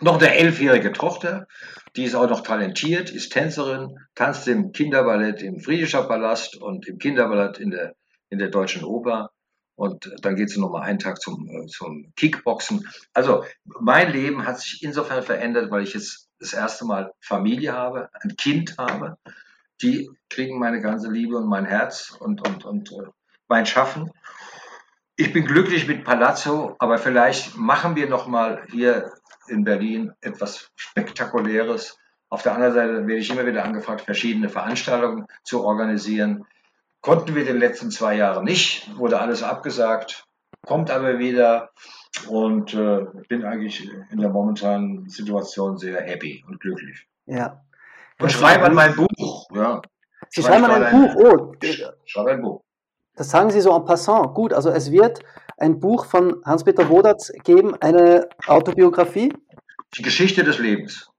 noch eine elfjährige Tochter, die ist auch noch talentiert, ist Tänzerin, tanzt im Kinderballett im Friedrichscher Palast und im Kinderballett in der, in der Deutschen Oper. Und dann geht sie nochmal einen Tag zum, äh, zum Kickboxen. Also mein Leben hat sich insofern verändert, weil ich jetzt das erste Mal Familie habe, ein Kind habe die kriegen meine ganze Liebe und mein Herz und, und, und äh, mein Schaffen. Ich bin glücklich mit Palazzo, aber vielleicht machen wir noch mal hier in Berlin etwas Spektakuläres. Auf der anderen Seite werde ich immer wieder angefragt, verschiedene Veranstaltungen zu organisieren. Konnten wir in den letzten zwei Jahren nicht, wurde alles abgesagt, kommt aber wieder und äh, bin eigentlich in der momentanen Situation sehr happy und glücklich. Ja, und schreibe an mein Buch. Ja. Sie schreiben an ein Buch. Oh, schreibe ein Buch. Das sagen Sie so en passant. Gut, also es wird ein Buch von Hans-Peter Wodatz geben, eine Autobiografie. Die Geschichte des Lebens.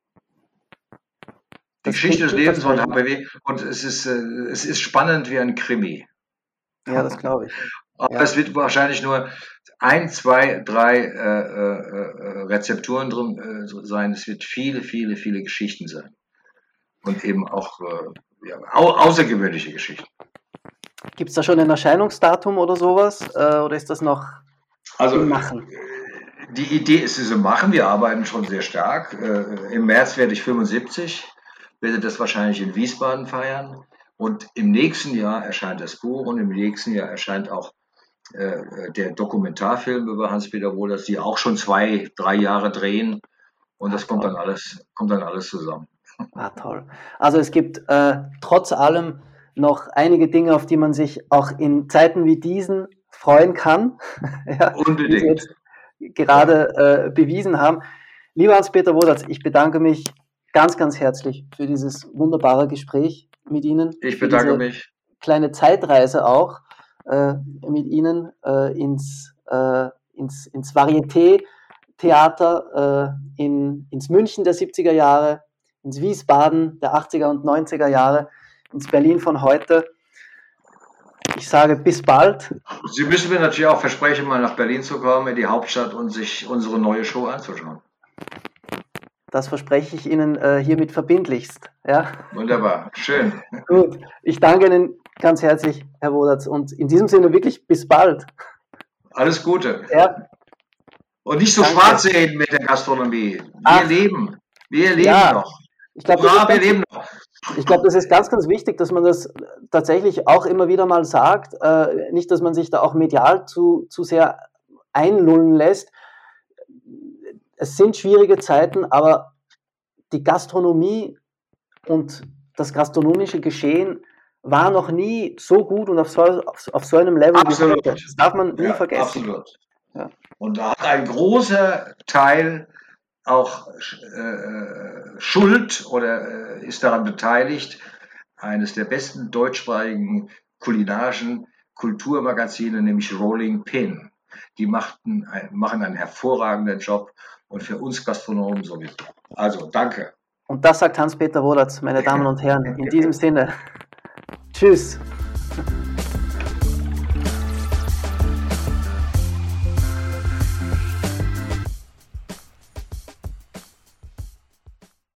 Die das Geschichte des Lebens von HPW. Und es ist, äh, es ist spannend wie ein Krimi. Ja, das glaube ich. Aber ja. es wird wahrscheinlich nur ein, zwei, drei äh, äh, äh Rezepturen drin äh, sein. Es wird viele, viele, viele Geschichten sein und eben auch äh, ja, au außergewöhnliche Geschichten. Gibt es da schon ein Erscheinungsdatum oder sowas? Äh, oder ist das noch also, im Machen? Äh, die Idee ist es im Machen. Wir arbeiten schon sehr stark. Äh, Im März werde ich 75, werde das wahrscheinlich in Wiesbaden feiern. Und im nächsten Jahr erscheint das Buch und im nächsten Jahr erscheint auch äh, der Dokumentarfilm über Hans-Peter Wohlers, die auch schon zwei, drei Jahre drehen. Und das kommt dann alles, kommt dann alles zusammen. Ah, toll. Also es gibt äh, trotz allem noch einige Dinge, auf die man sich auch in Zeiten wie diesen freuen kann. *laughs* ja, Unbedingt. Die Sie jetzt gerade äh, bewiesen haben. Lieber Hans-Peter Wodatz, ich bedanke mich ganz, ganz herzlich für dieses wunderbare Gespräch mit Ihnen. Ich bedanke mich. kleine Zeitreise auch äh, mit Ihnen äh, ins, äh, ins, ins Varieté-Theater, äh, in, ins München der 70er Jahre, ins Wiesbaden der 80er und 90er Jahre, ins Berlin von heute. Ich sage bis bald. Sie müssen mir natürlich auch versprechen, mal nach Berlin zu kommen, in die Hauptstadt und sich unsere neue Show anzuschauen. Das verspreche ich Ihnen äh, hiermit verbindlichst. Ja? Wunderbar, schön. Gut, ich danke Ihnen ganz herzlich, Herr Wodatz, und in diesem Sinne wirklich bis bald. Alles Gute. Ja. Und nicht so danke. schwarz sehen mit der Gastronomie. Wir Ach. leben. Wir leben ja. noch. Ich glaube, ja, wir leben noch. Ich glaube, das ist ganz, ganz wichtig, dass man das tatsächlich auch immer wieder mal sagt. Äh, nicht, dass man sich da auch medial zu, zu sehr einlullen lässt. Es sind schwierige Zeiten, aber die Gastronomie und das gastronomische Geschehen war noch nie so gut und auf so, auf, auf so einem Level. Absolut. Das darf man nie ja, vergessen. Absolut. Ja. Und da hat ein großer Teil auch äh, Schuld oder äh, ist daran beteiligt, eines der besten deutschsprachigen kulinarischen Kulturmagazine, nämlich Rolling Pin. Die machten, machen einen hervorragenden Job und für uns Gastronomen sowieso. Also danke. Und das sagt Hans-Peter Wohlatz, meine Damen und Herren. In diesem Sinne, tschüss.